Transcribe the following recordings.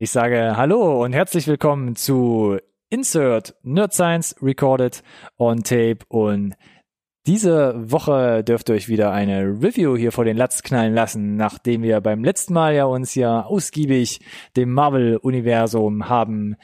Ich sage Hallo und herzlich willkommen zu Insert Nerd Science Recorded on Tape und diese Woche dürft ihr euch wieder eine Review hier vor den Latz knallen lassen, nachdem wir beim letzten Mal ja uns ja ausgiebig dem Marvel-Universum haben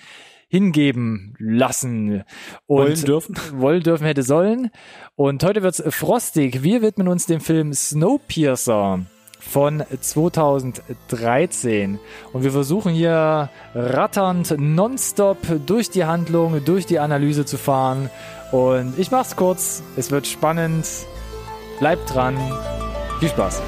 hingeben lassen und wollen dürfen. wollen dürfen hätte sollen. Und heute wird's frostig. Wir widmen uns dem Film Snowpiercer von 2013 und wir versuchen hier ratternd nonstop durch die Handlung, durch die Analyse zu fahren und ich mach's kurz, es wird spannend. Bleibt dran. Viel Spaß.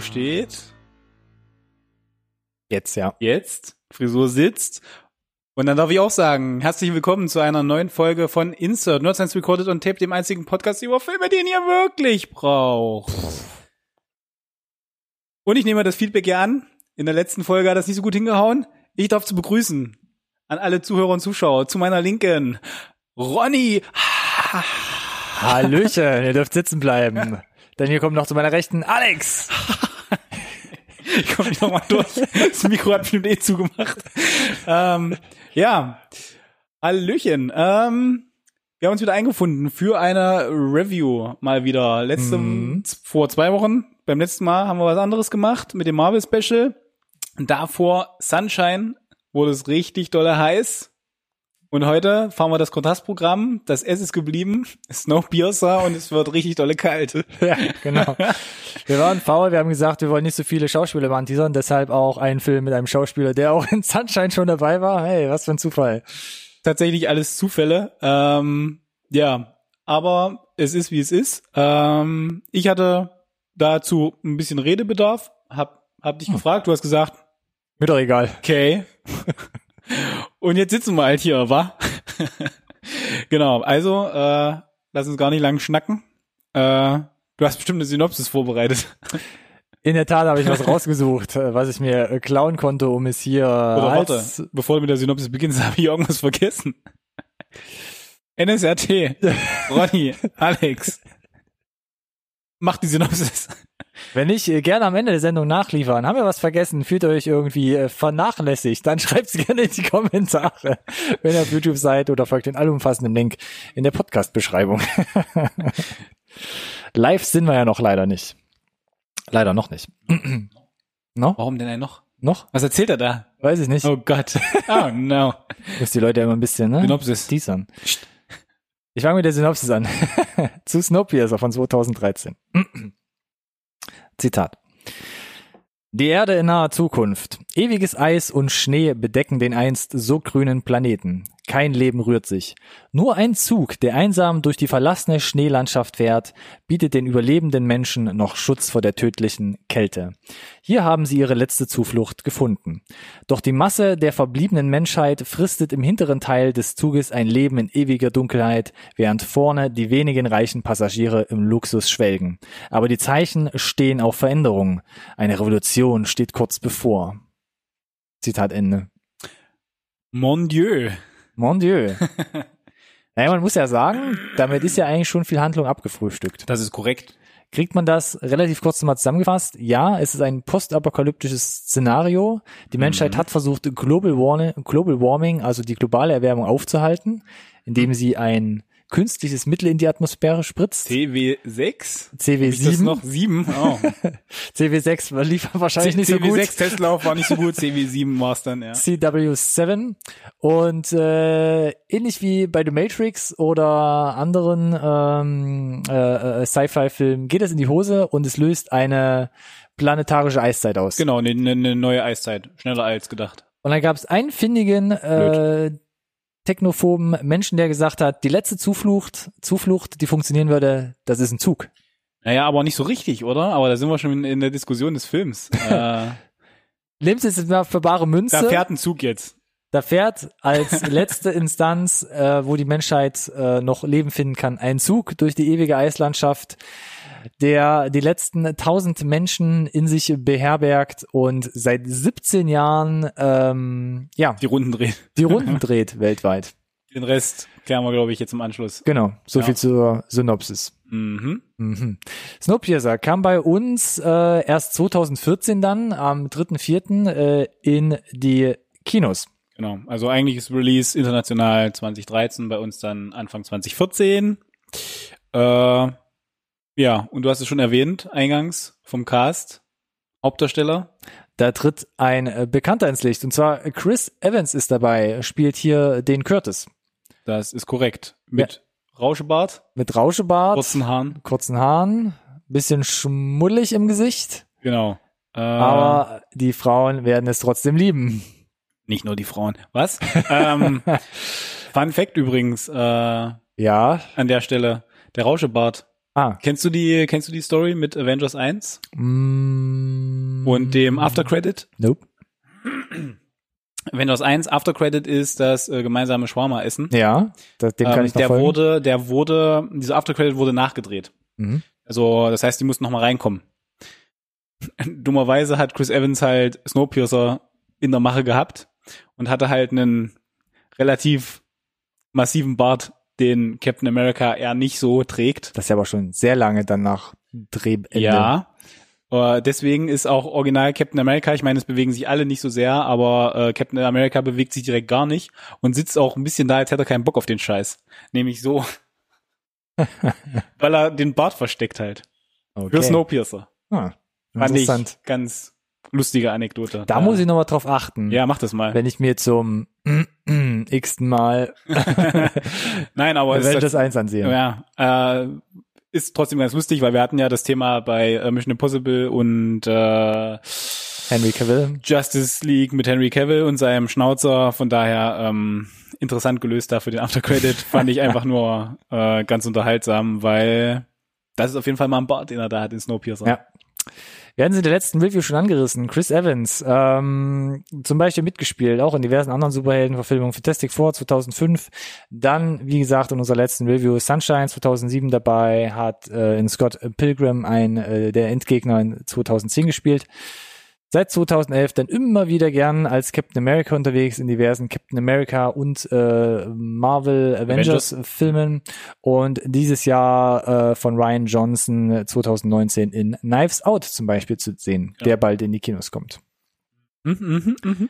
Steht. Jetzt ja. Jetzt. Frisur sitzt. Und dann darf ich auch sagen, herzlich willkommen zu einer neuen Folge von Insert, Nerd Science Recorded on Tape, dem einzigen Podcast über Filme, den ihr wirklich braucht. Und ich nehme das Feedback hier an. In der letzten Folge hat das nicht so gut hingehauen. Ich darf zu begrüßen an alle Zuhörer und Zuschauer. Zu meiner Linken Ronny. Hallöchen, ihr dürft sitzen bleiben. Denn hier kommt noch zu meiner Rechten Alex. Ich komme nicht nochmal durch. Das Mikro hat bestimmt eh zugemacht. Ähm, ja, Hallöchen. Ähm, wir haben uns wieder eingefunden für eine Review mal wieder. Letzte, Mhm. vor zwei Wochen, beim letzten Mal haben wir was anderes gemacht mit dem Marvel Special. Davor Sunshine wurde es richtig dolle heiß. Und heute fahren wir das Kontrastprogramm. Das S ist geblieben, Snowpiercer und es wird richtig dolle kalt. Ja, genau. Wir waren faul, wir haben gesagt, wir wollen nicht so viele Schauspieler anteasern, deshalb auch einen Film mit einem Schauspieler, der auch in Sunshine schon dabei war. Hey, was für ein Zufall. tatsächlich alles Zufälle. Ähm, ja, aber es ist wie es ist. Ähm, ich hatte dazu ein bisschen Redebedarf, hab, hab dich gefragt, du hast gesagt, Mir doch egal. okay. Und jetzt sitzen wir halt hier, wa? genau, also äh, lass uns gar nicht lang schnacken. Äh, du hast bestimmt eine Synopsis vorbereitet. In der Tat habe ich was rausgesucht, äh, was ich mir äh, klauen konnte, um es hier Oder warte, bevor du mit der Synopsis beginnst, habe ich irgendwas vergessen. NSRT, Ronny, Alex. Mach die Synopsis. Wenn nicht, äh, gerne am Ende der Sendung nachliefern. Haben wir was vergessen? Fühlt ihr euch irgendwie äh, vernachlässigt? Dann schreibt's gerne in die Kommentare, wenn ihr auf YouTube seid oder folgt den allumfassenden Link in der Podcast-Beschreibung. Live sind wir ja noch leider nicht. Leider noch nicht. no? Warum denn ein noch? Noch? Was erzählt er da? Weiß ich nicht. Oh Gott. Oh no. Muss die Leute ja immer ein bisschen, ne? Synopsis. Teasern. Ich fange mit der Synopsis an. Zu Snowpiercer von 2013. Zitat. Die Erde in naher Zukunft. Ewiges Eis und Schnee bedecken den einst so grünen Planeten. Kein Leben rührt sich. Nur ein Zug, der einsam durch die verlassene Schneelandschaft fährt, bietet den überlebenden Menschen noch Schutz vor der tödlichen Kälte. Hier haben sie ihre letzte Zuflucht gefunden. Doch die Masse der verbliebenen Menschheit fristet im hinteren Teil des Zuges ein Leben in ewiger Dunkelheit, während vorne die wenigen reichen Passagiere im Luxus schwelgen. Aber die Zeichen stehen auf Veränderung. Eine Revolution steht kurz bevor. Zitat Ende. Mon Dieu. Mon Dieu. Naja, man muss ja sagen, damit ist ja eigentlich schon viel Handlung abgefrühstückt. Das ist korrekt. Kriegt man das relativ kurz mal zusammengefasst? Ja, es ist ein postapokalyptisches Szenario. Die Menschheit hat versucht, Global Warming, Global Warming, also die globale Erwärmung aufzuhalten, indem sie ein künstliches Mittel in die Atmosphäre spritzt. CW6? Ist das CW7. noch 7? Oh. CW6 lief wahrscheinlich nicht so gut. CW6 Testlauf war nicht so gut, CW7 war es dann, ja. CW7 und äh, ähnlich wie bei The Matrix oder anderen ähm, äh, äh, Sci-Fi-Filmen geht es in die Hose und es löst eine planetarische Eiszeit aus. Genau, eine ne, ne neue Eiszeit. Schneller als gedacht. Und dann gab es einen findigen äh, technophoben Menschen, der gesagt hat, die letzte Zuflucht, Zuflucht, die funktionieren würde, das ist ein Zug. Naja, aber nicht so richtig, oder? Aber da sind wir schon in, in der Diskussion des Films. äh, es jetzt mal für bare Münze. Da fährt ein Zug jetzt. Da fährt als letzte Instanz, äh, wo die Menschheit äh, noch Leben finden kann, ein Zug durch die ewige Eislandschaft, der die letzten tausend Menschen in sich beherbergt und seit 17 Jahren ähm, ja Die Runden drehen. die Runden dreht weltweit. Den Rest klären wir, glaube ich, jetzt im Anschluss. Genau, so Ja. viel zur Synopsis. Mhm. Mhm. Snowpiercer kam bei uns äh, erst 2014 dann, am 3.4. Äh, in die Kinos. Genau. Also eigentlich ist Release international 2013, bei uns dann Anfang 2014. Äh, ja, und du hast es schon erwähnt, eingangs vom Cast. Hauptdarsteller. Da tritt ein äh, Bekannter ins Licht, und zwar Chris Evans ist dabei, spielt hier den Curtis. Das ist korrekt. Mit Rauschebart, Mit Rauschebart, kurzen Haaren. kurzen Haaren, bisschen schmuddelig im Gesicht, Genau. Äh, aber die Frauen werden es trotzdem lieben. nicht nur die Frauen. Was? ähm, Fun Fact übrigens äh, Ja. an der Stelle. Der Rauschebart. Ah. Kennst du die, kennst du die Story mit Avengers 1 Mm, und dem Aftercredit? Nope. Avengers 1 Aftercredit ist das äh, gemeinsame Shawarma-Essen. Ja, das, dem kann Ähm, ich noch der folgen. wurde, der wurde, dieser Aftercredit wurde nachgedreht. Mhm. Also, das heißt, die mussten nochmal reinkommen. Dummerweise hat Chris Evans halt Snowpiercer in der Mache gehabt und hatte halt einen relativ massiven Bart, den Captain America eher nicht so trägt. Das ist ja aber schon sehr lange dann nach Drehende. Ja. Äh, deswegen ist auch original Captain America, ich meine, es bewegen sich alle nicht so sehr, aber äh, Captain America bewegt sich direkt gar nicht und sitzt auch ein bisschen da, als hätte er keinen Bock auf den Scheiß. Nämlich so. Weil er den Bart versteckt halt. okay. Für Snowpiercer. Ah, Fand ich interessant. ganz lustige Anekdote. Da muss ich nochmal drauf achten. Ja, mach das mal. Wenn ich mir zum x-ten Mal Nein, aber es ist, Avengers 1 ansehe. ja, äh, ist trotzdem ganz lustig, weil wir hatten ja das Thema bei äh, Mission Impossible und äh, Henry Cavill. Justice League mit Henry Cavill und seinem Schnauzer. Von daher ähm, interessant gelöst da für den Aftercredit. Fand ich einfach nur äh, ganz unterhaltsam, weil das ist auf jeden Fall mal ein Bart, den er da hat in Snowpiercer. Ja. Wir hatten sie in der letzten Review schon angerissen. Chris Evans, ähm, zum Beispiel mitgespielt, auch in diversen anderen Superheldenverfilmungen. Fantastic Four 2005. Dann, wie gesagt, in unserer letzten Review Sunshine 2007 dabei, hat äh, in Scott Pilgrim ein äh, der Endgegner in 2010 gespielt. Seit 2011 dann immer wieder gern als Captain America unterwegs in diversen Captain America und äh, Marvel Avengers, Filmen und dieses Jahr äh, von Ryan Johnson äh, 2019 in Knives Out zum Beispiel zu sehen, Ja. der bald in die Kinos kommt. Mhm, mhm, mhm.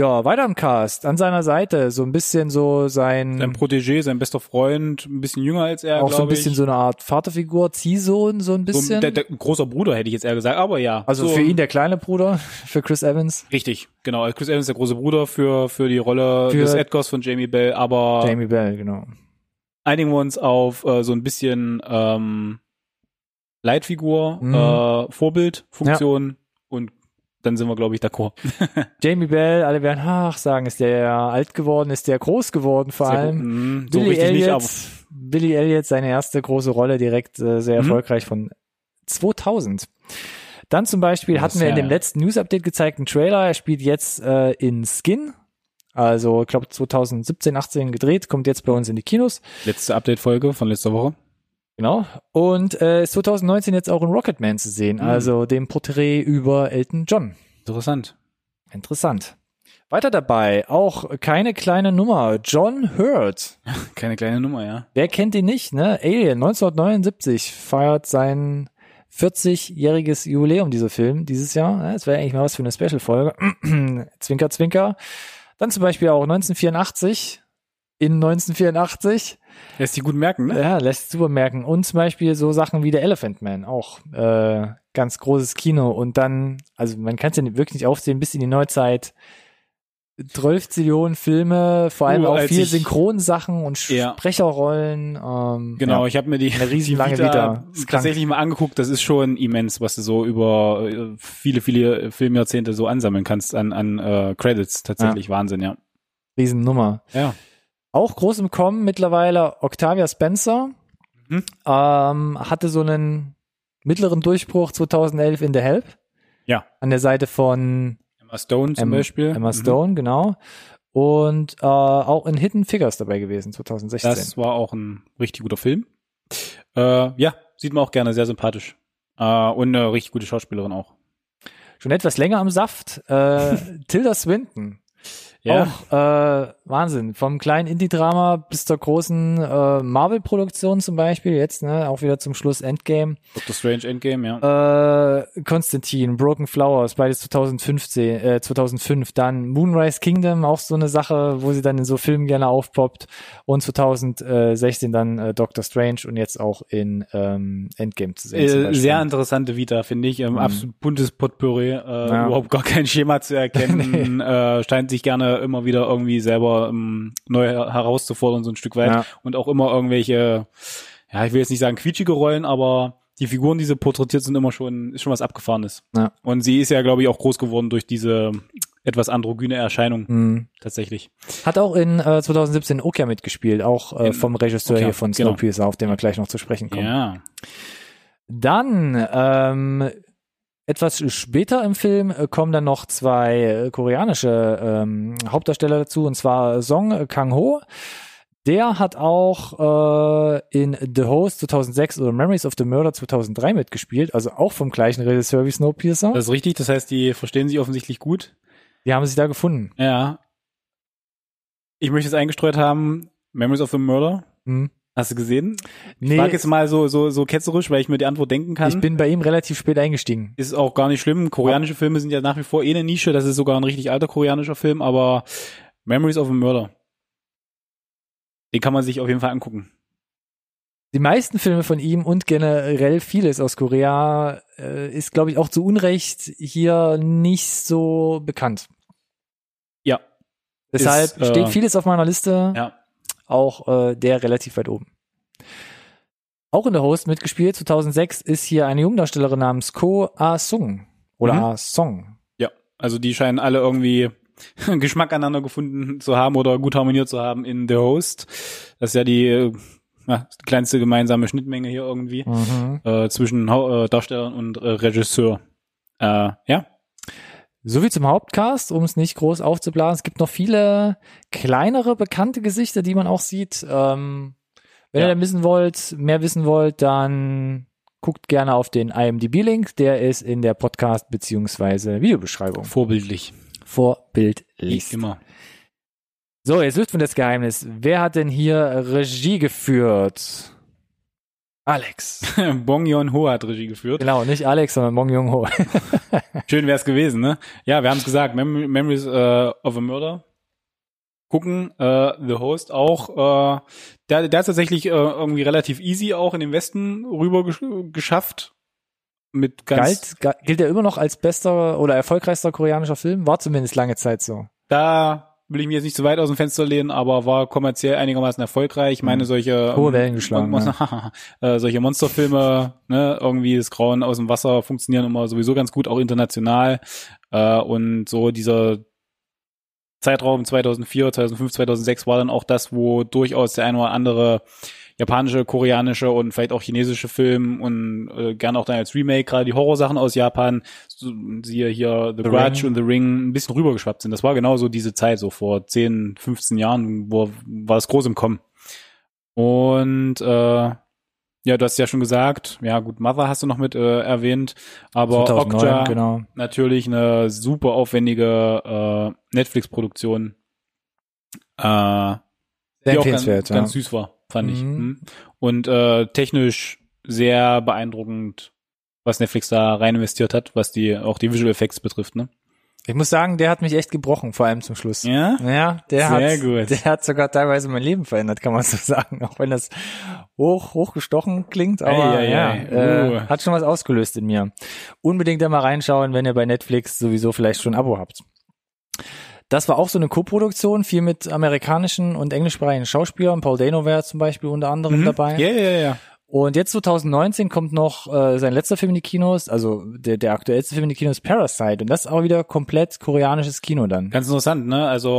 Ja, weiter im Cast, an seiner Seite so ein bisschen so sein, Sein Protégé, sein bester Freund, ein bisschen jünger als er, auch so ein bisschen ich. so eine Art Vaterfigur, Ziehsohn so ein So bisschen. der, der, ein großer Bruder hätte ich jetzt eher gesagt, aber ja. also so, für ihn der kleine Bruder, für Chris Evans, Richtig, genau. Chris Evans ist der große Bruder für, für die Rolle Für- des Edgars von Jamie Bell, aber Jamie Bell, genau. einigen wir uns auf äh, so ein bisschen ähm, Leitfigur, Mhm. äh, Vorbildfunktion und dann sind wir, glaube ich, d'accord. Jamie Bell, alle werden, ach, sagen, ist der alt geworden, ist der groß geworden vor Sehr allem. gut. Mhm, so Billy richtig Elliot, nicht, aber Billy Elliot, seine erste große Rolle, direkt äh, sehr Mhm. erfolgreich von 2000. Dann zum Beispiel Das hatten wir in ja- dem letzten News-Update gezeigt einen Trailer. Er spielt jetzt äh, in Skin. Also, ich glaube 2017, 18 gedreht, kommt jetzt bei uns in die Kinos. letzte Update-Folge von letzter Woche. Genau. Und äh, ist 2019 jetzt auch in Rocketman zu sehen, Mhm. also dem Porträt über Elton John. Interessant. Interessant. Weiter dabei, auch keine kleine Nummer, John Hurt. Keine kleine Nummer, ja. Wer kennt ihn nicht, ne? Alien 1979 feiert sein 40-jähriges Jubiläum, dieser Film, dieses Jahr. Das wäre eigentlich mal was für eine Special-Folge. zwinker, zwinker. Dann zum Beispiel auch 1984, in 1984, Lässt sich gut merken, ne? ja, lässt super merken. Und zum Beispiel so Sachen wie der Elephant Man, auch äh, ganz großes Kino. Und dann, also man kann es ja wirklich nicht aufsehen, bis in die Neuzeit. 12 Zillionen Filme, vor allem Uh, auch viel ich- Synchronsachen und Ja. Sprecherrollen. Ähm, Genau, ja. ich habe mir die, Eine riesenlange die Vita. Krank. tatsächlich mal angeguckt. Das ist schon immens, was du so über äh, viele, viele Filmjahrzehnte so ansammeln kannst an, an äh, Credits. Tatsächlich Wahnsinn, ja. Riesennummer. Ja. Auch groß im Kommen mittlerweile Octavia Spencer. Mhm. Ähm, hatte so einen mittleren Durchbruch 2011 in The Help. Ja. An der Seite von Emma Stone zum Emma, Beispiel. Emma Mhm. Stone, genau. Und äh, auch in Hidden Figures dabei gewesen, 2016. Das war auch ein richtig guter Film. Äh, ja, sieht man auch gerne, sehr sympathisch. Äh, und eine richtig gute Schauspielerin auch. Schon etwas länger am Saft. Äh, Tilda Swinton. Ja. Auch äh, Wahnsinn. Vom kleinen Indie-Drama bis zur großen äh, Marvel-Produktion zum Beispiel. Jetzt, ne, auch wieder zum Schluss Endgame. Doctor Strange Endgame, ja. Äh, Konstantin, Broken Flowers, beides 2015, äh, 2005. Dann Moonrise Kingdom, auch so eine Sache, wo sie dann in so Filmen gerne aufpoppt. Und 2016 dann äh, Doctor Strange und jetzt auch in ähm, Endgame zu sehen. Äh, sehr interessante Vita, finde ich. Ähm, Mhm. Absolut buntes Potpourri, äh, Ja. überhaupt gar kein Schema zu erkennen. äh, scheint sich gerne immer wieder irgendwie selber ähm, neu herauszufordern, so ein Stück weit. Ja. Und auch immer irgendwelche, ja, ich will jetzt nicht sagen quietschige Rollen, aber die Figuren, die sie porträtiert, sind immer schon, ist schon was Abgefahrenes. Ja. Und sie ist ja, glaube ich, auch groß geworden durch diese etwas androgyne Erscheinung Mhm. tatsächlich. Hat auch in äh, 2017 Okia mitgespielt, auch äh, In vom Regisseur Okja, hier von genau. Snowpiercer, auf den wir gleich noch zu sprechen kommen. Ja. Dann ähm, etwas später im Film äh, kommen dann noch zwei äh, koreanische ähm, Hauptdarsteller dazu, und zwar Song Kang-ho. Der hat auch äh, in The Host 2006 oder Memories of the Murder 2003 mitgespielt, also auch vom gleichen Regisseur wie Snowpiercer. Das ist richtig, das heißt, die verstehen sich offensichtlich gut. Die haben sich da gefunden. Ja. Ich möchte jetzt eingestreut haben, Memories of the Murder. Hm. Hast du gesehen? Ich Nee, frage jetzt mal so, so, so ketzerisch, weil ich mir die Antwort denken kann. ich bin bei ihm relativ spät eingestiegen. ist auch gar nicht schlimm. Koreanische Filme sind ja nach wie vor eh eine Nische. Das ist sogar ein richtig alter koreanischer Film, aber Memories of a Murder. Den kann man sich auf jeden Fall angucken. Die meisten Filme von ihm und generell vieles aus Korea äh, ist, glaube ich, auch zu Unrecht hier nicht so bekannt. Ja. Deshalb Ist, äh, steht vieles auf meiner Liste, Ja. Auch äh, der relativ weit oben. Auch in der Host mitgespielt, 2006, ist hier eine Jungdarstellerin namens Ko A-Sung. Oder Mhm. A-Song. Ja. Also die scheinen alle irgendwie Geschmack aneinander gefunden zu haben oder gut harmoniert zu haben in The Host. Das ist ja die, äh, ja, kleinste gemeinsame Schnittmenge hier irgendwie Mhm. äh, zwischen Hau- äh, Darstellern und äh, Regisseur. Äh, ja. Soviel zum Hauptcast, um es nicht groß aufzublasen. Es gibt noch viele kleinere, bekannte Gesichter, die man auch sieht. Ähm, wenn Ja. ihr da wissen wollt, mehr wissen wollt, dann guckt gerne auf den IMDb-Link. Der ist in der Podcast- beziehungsweise Videobeschreibung. Vorbildlich. Vorbild Wie immer. So, jetzt lüften wir das Geheimnis. Wer hat denn hier Regie geführt? Alex. Bong Joon-ho hat Regie geführt. Genau, nicht Alex, sondern Mong Jung Ho. Schön wär's gewesen, ne? Ja, wir haben es gesagt, Mem Memories äh, of a Murder. Gucken, äh, The Host auch. Äh, der, der hat tatsächlich irgendwie relativ easy auch in den Westen rüber gesch geschafft. Mit ganz Galt, ga- gilt er immer noch als bester oder erfolgreichster koreanischer Film? War zumindest lange Zeit so. da will ich mich jetzt nicht zu weit aus dem Fenster lehnen, aber war kommerziell einigermaßen erfolgreich. Ich meine, solche Hohe ähm, Wellen geschlagen, Mon äh, solche Monsterfilme, ne, irgendwie das Grauen aus dem Wasser funktionieren immer sowieso ganz gut, auch international. Äh, und so dieser Zeitraum 2004, 2005, 2006 war dann auch das, wo durchaus der eine oder andere japanische, koreanische und vielleicht auch chinesische Film und äh, gerne auch dann als Remake, gerade die Horrorsachen aus Japan, so, siehe hier The, The Grudge Ring. und The Ring, ein bisschen rübergeschwappt sind. Das war genau so diese Zeit, so vor 10, 15 Jahren, wo war das groß im Kommen. Und äh, ja, du hast ja schon gesagt, ja gut, Mother hast du noch mit äh, erwähnt, aber 2009, Okja, genau. natürlich eine super aufwendige äh, Netflix-Produktion, äh, Sehr die auch ganz, ja. ganz süß war, fand ich. Mhm. Mhm. Und äh, technisch sehr beeindruckend, was Netflix da rein investiert hat, was die auch die Visual Effects betrifft, ne? Ich muss sagen, der hat mich echt gebrochen, vor allem zum Schluss. Ja? Ja, der Sehr hat, gut. der hat sogar teilweise mein Leben verändert, kann man so sagen. Auch wenn das hoch, hochgestochen klingt, aber Ei, ei, ja, ei. äh, Uh. hat schon was ausgelöst in mir. Unbedingt da mal reinschauen, wenn ihr bei Netflix sowieso vielleicht schon ein Abo habt. Das war auch so eine Co-Produktion, viel mit amerikanischen und englischsprachigen Schauspielern. Paul Dano wäre zum Beispiel unter anderem Mhm. dabei. Ja, ja, ja. Und jetzt 2019 kommt noch äh, sein letzter Film in die Kinos, also der, der aktuellste Film in die Kinos, Parasite. Und das ist auch wieder komplett koreanisches Kino dann. Ganz interessant, ne? Also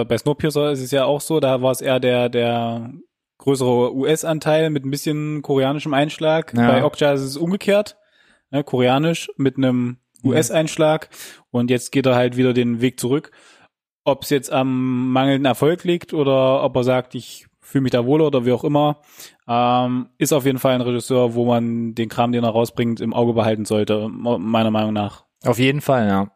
äh, bei Snowpiercer ist es ja auch so, da war es eher der der größere US-Anteil mit ein bisschen koreanischem Einschlag. Ja. Bei Okja ist es umgekehrt, ne? koreanisch mit einem US-Einschlag und jetzt geht er halt wieder den Weg zurück. Ob es jetzt am mangelnden Erfolg liegt oder ob er sagt, ich fühle mich da wohler oder wie auch immer, ähm, ist auf jeden Fall ein Regisseur, wo man den Kram, den er rausbringt, im Auge behalten sollte, meiner Meinung nach. Auf jeden Fall, ja.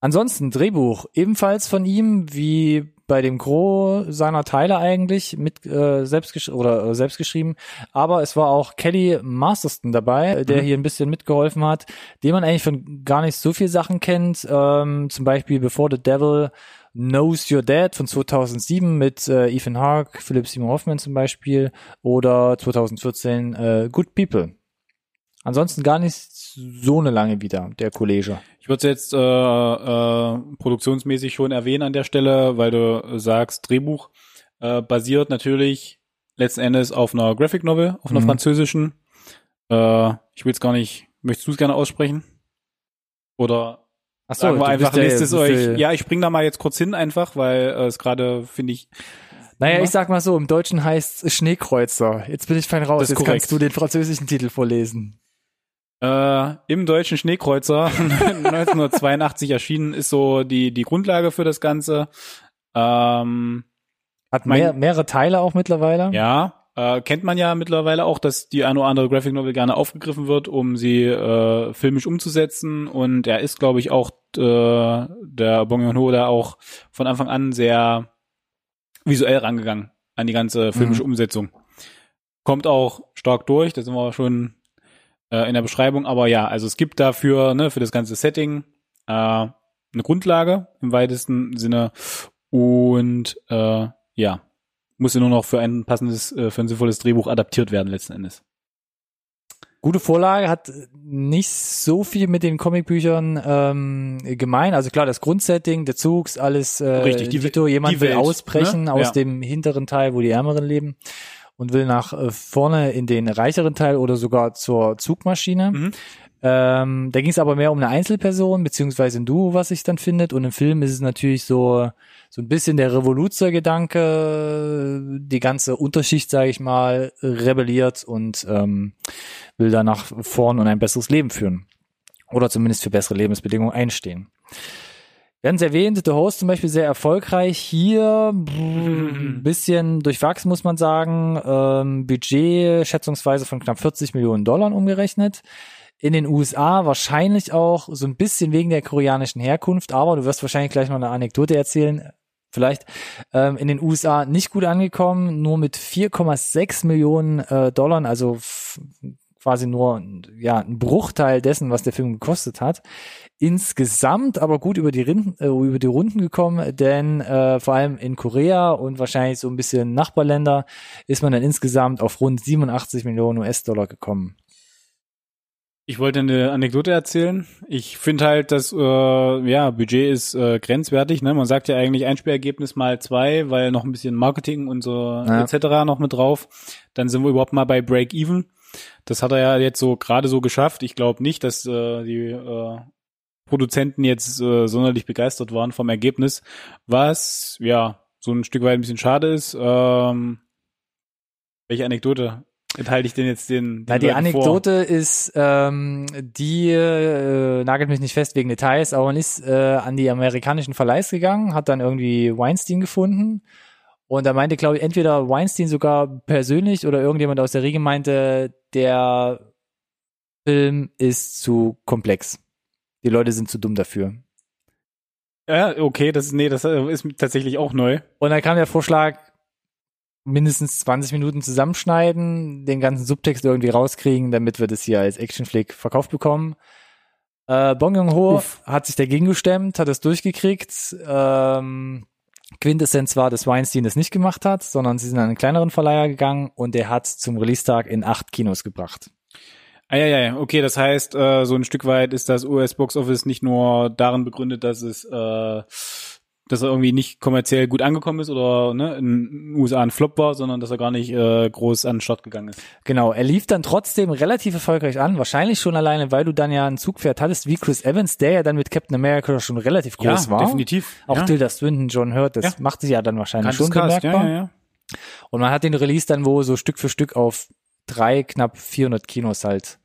Ansonsten Drehbuch ebenfalls von ihm, wie bei dem Gros seiner Teile eigentlich mit äh, selbst oder äh, selbst geschrieben, aber es war auch Kelly Masterston dabei, der mhm. hier ein bisschen mitgeholfen hat, den man eigentlich von gar nicht so viel Sachen kennt, ähm, zum Beispiel Before the Devil Knows Your Dad von 2007 mit äh, Ethan Hawke, Philip Seymour Hoffman zum Beispiel oder 2014 äh, Good People. Ansonsten gar nicht so eine lange wieder, der Kollege. Ich würde es jetzt äh, äh, produktionsmäßig schon erwähnen an der Stelle, weil du sagst, Drehbuch äh, basiert natürlich letzten Endes auf einer Graphic Novel, auf einer mhm. französischen. Äh, ich will es gar nicht, möchtest du es gerne aussprechen? Oder Ach so, sagen wir einfach, lest es euch. Ja, ich spring da mal jetzt kurz hin einfach, weil äh, es gerade, finde ich, naja, ich sag mal so, im Deutschen heißt Schneekreuzer. Jetzt bin ich fein raus. Jetzt korrekt. kannst du den französischen Titel vorlesen. Äh, Im deutschen Schneekreuzer 1982 erschienen ist so die die Grundlage für das Ganze. Ähm, Hat mehr, mehrere Teile auch mittlerweile. Ja, äh, kennt man ja mittlerweile auch, dass die eine oder andere Graphic Novel gerne aufgegriffen wird, um sie äh, filmisch umzusetzen. Und er ist, glaube ich, auch äh, der Bong Joon-ho da auch von Anfang an sehr visuell rangegangen an die ganze filmische mhm. Umsetzung. Kommt auch stark durch, da sind wir schon äh, in der Beschreibung. Aber ja, also es gibt dafür, ne, für das ganze Setting äh, eine Grundlage im weitesten Sinne. Und äh, ja, muss nur noch für ein passendes, äh, für ein sinnvolles Drehbuch adaptiert werden letzten Endes. Gute Vorlage hat nicht so viel mit den Comicbüchern ähm, gemein. Also klar, das Grundsetting, der Zug, alles äh, Richtig, die, Vito, jemand die will Welt, ausbrechen ne? aus ja. dem hinteren Teil, wo die Ärmeren leben und will nach äh, vorne in den reicheren Teil oder sogar zur Zugmaschine. Mhm. Ähm, da ging es aber mehr um eine Einzelperson, beziehungsweise ein Duo, was sich dann findet. Und im Film ist es natürlich so, so ein bisschen der Revoluzer-Gedanke, die ganze Unterschicht, sage ich mal, rebelliert und ähm, will da nach vorn und ein besseres Leben führen. Oder zumindest für bessere Lebensbedingungen einstehen. Wir haben es erwähnt, The Host zum Beispiel sehr erfolgreich. Hier ein bisschen durchwachsen, muss man sagen. Ähm, Budget schätzungsweise von knapp 40 Millionen Dollar umgerechnet. In den USA wahrscheinlich auch so ein bisschen wegen der koreanischen Herkunft, aber du wirst wahrscheinlich gleich noch eine Anekdote erzählen. Vielleicht ähm, in den USA nicht gut angekommen, nur mit 4,6 Millionen äh, Dollar, also quasi nur ja ein Bruchteil dessen, was der Film gekostet hat. Insgesamt aber gut über die, Rinden, äh, über die Runden gekommen, denn äh, vor allem in Korea und wahrscheinlich so ein bisschen Nachbarländer ist man dann insgesamt auf rund 87 Millionen US-Dollar gekommen. Ich wollte eine Anekdote erzählen. Ich finde halt, dass äh, ja Budget ist äh, grenzwertig. Ne? Man sagt ja eigentlich Einspielergebnis mal zwei, weil noch ein bisschen Marketing und so ja. etc. noch mit drauf. Dann sind wir überhaupt mal bei Break Even. Das hat er ja jetzt so gerade so geschafft. Ich glaube nicht, dass äh, die äh, Produzenten jetzt äh, sonderlich begeistert waren vom Ergebnis, was ja so ein Stück weit ein bisschen schade ist. Ähm, welche Anekdote enthalte ich denn jetzt den? den Na, die Anekdote vor? ist, ähm, die äh, nagelt mich nicht fest wegen Details, aber man ist äh, an die amerikanischen Verleihs gegangen, hat dann irgendwie Weinstein gefunden und da meinte, glaube ich, entweder Weinstein sogar persönlich oder irgendjemand aus der Riege meinte, der Film ist zu komplex. Die Leute sind zu dumm dafür. Ja, okay, das nee, das äh, ist tatsächlich auch neu. Und dann kam der Vorschlag, mindestens 20 Minuten zusammenschneiden, den ganzen Subtext irgendwie rauskriegen, damit wir das hier als Actionflick verkauft bekommen. Äh, Bong Joon-ho hat sich dagegen gestemmt, hat es durchgekriegt. Ähm, Quintessenz war, dass Weinstein das nicht gemacht hat, sondern sie sind an einen kleineren Verleiher gegangen und der hat zum Release-Tag in acht Kinos gebracht. Ah, ja, ja, okay, das heißt, äh, so ein Stück weit ist das US-Box Office nicht nur darin begründet, dass es äh, dass er irgendwie nicht kommerziell gut angekommen ist oder ne, in den USA ein Flop war, sondern dass er gar nicht äh, groß an den Start gegangen ist. Genau, er lief dann trotzdem relativ erfolgreich an, wahrscheinlich schon alleine, weil du dann ja ein Zugpferd hattest wie Chris Evans, der ja dann mit Captain America schon relativ groß ja, war. definitiv. Auch ja. Tilda Swinton, John Hurt, das ja. machte sie ja dann wahrscheinlich Kanntes schon bemerkbar. Ja, ja, ja. Und man hat den Release dann wo so Stück für Stück auf drei, knapp 400 Kinos halt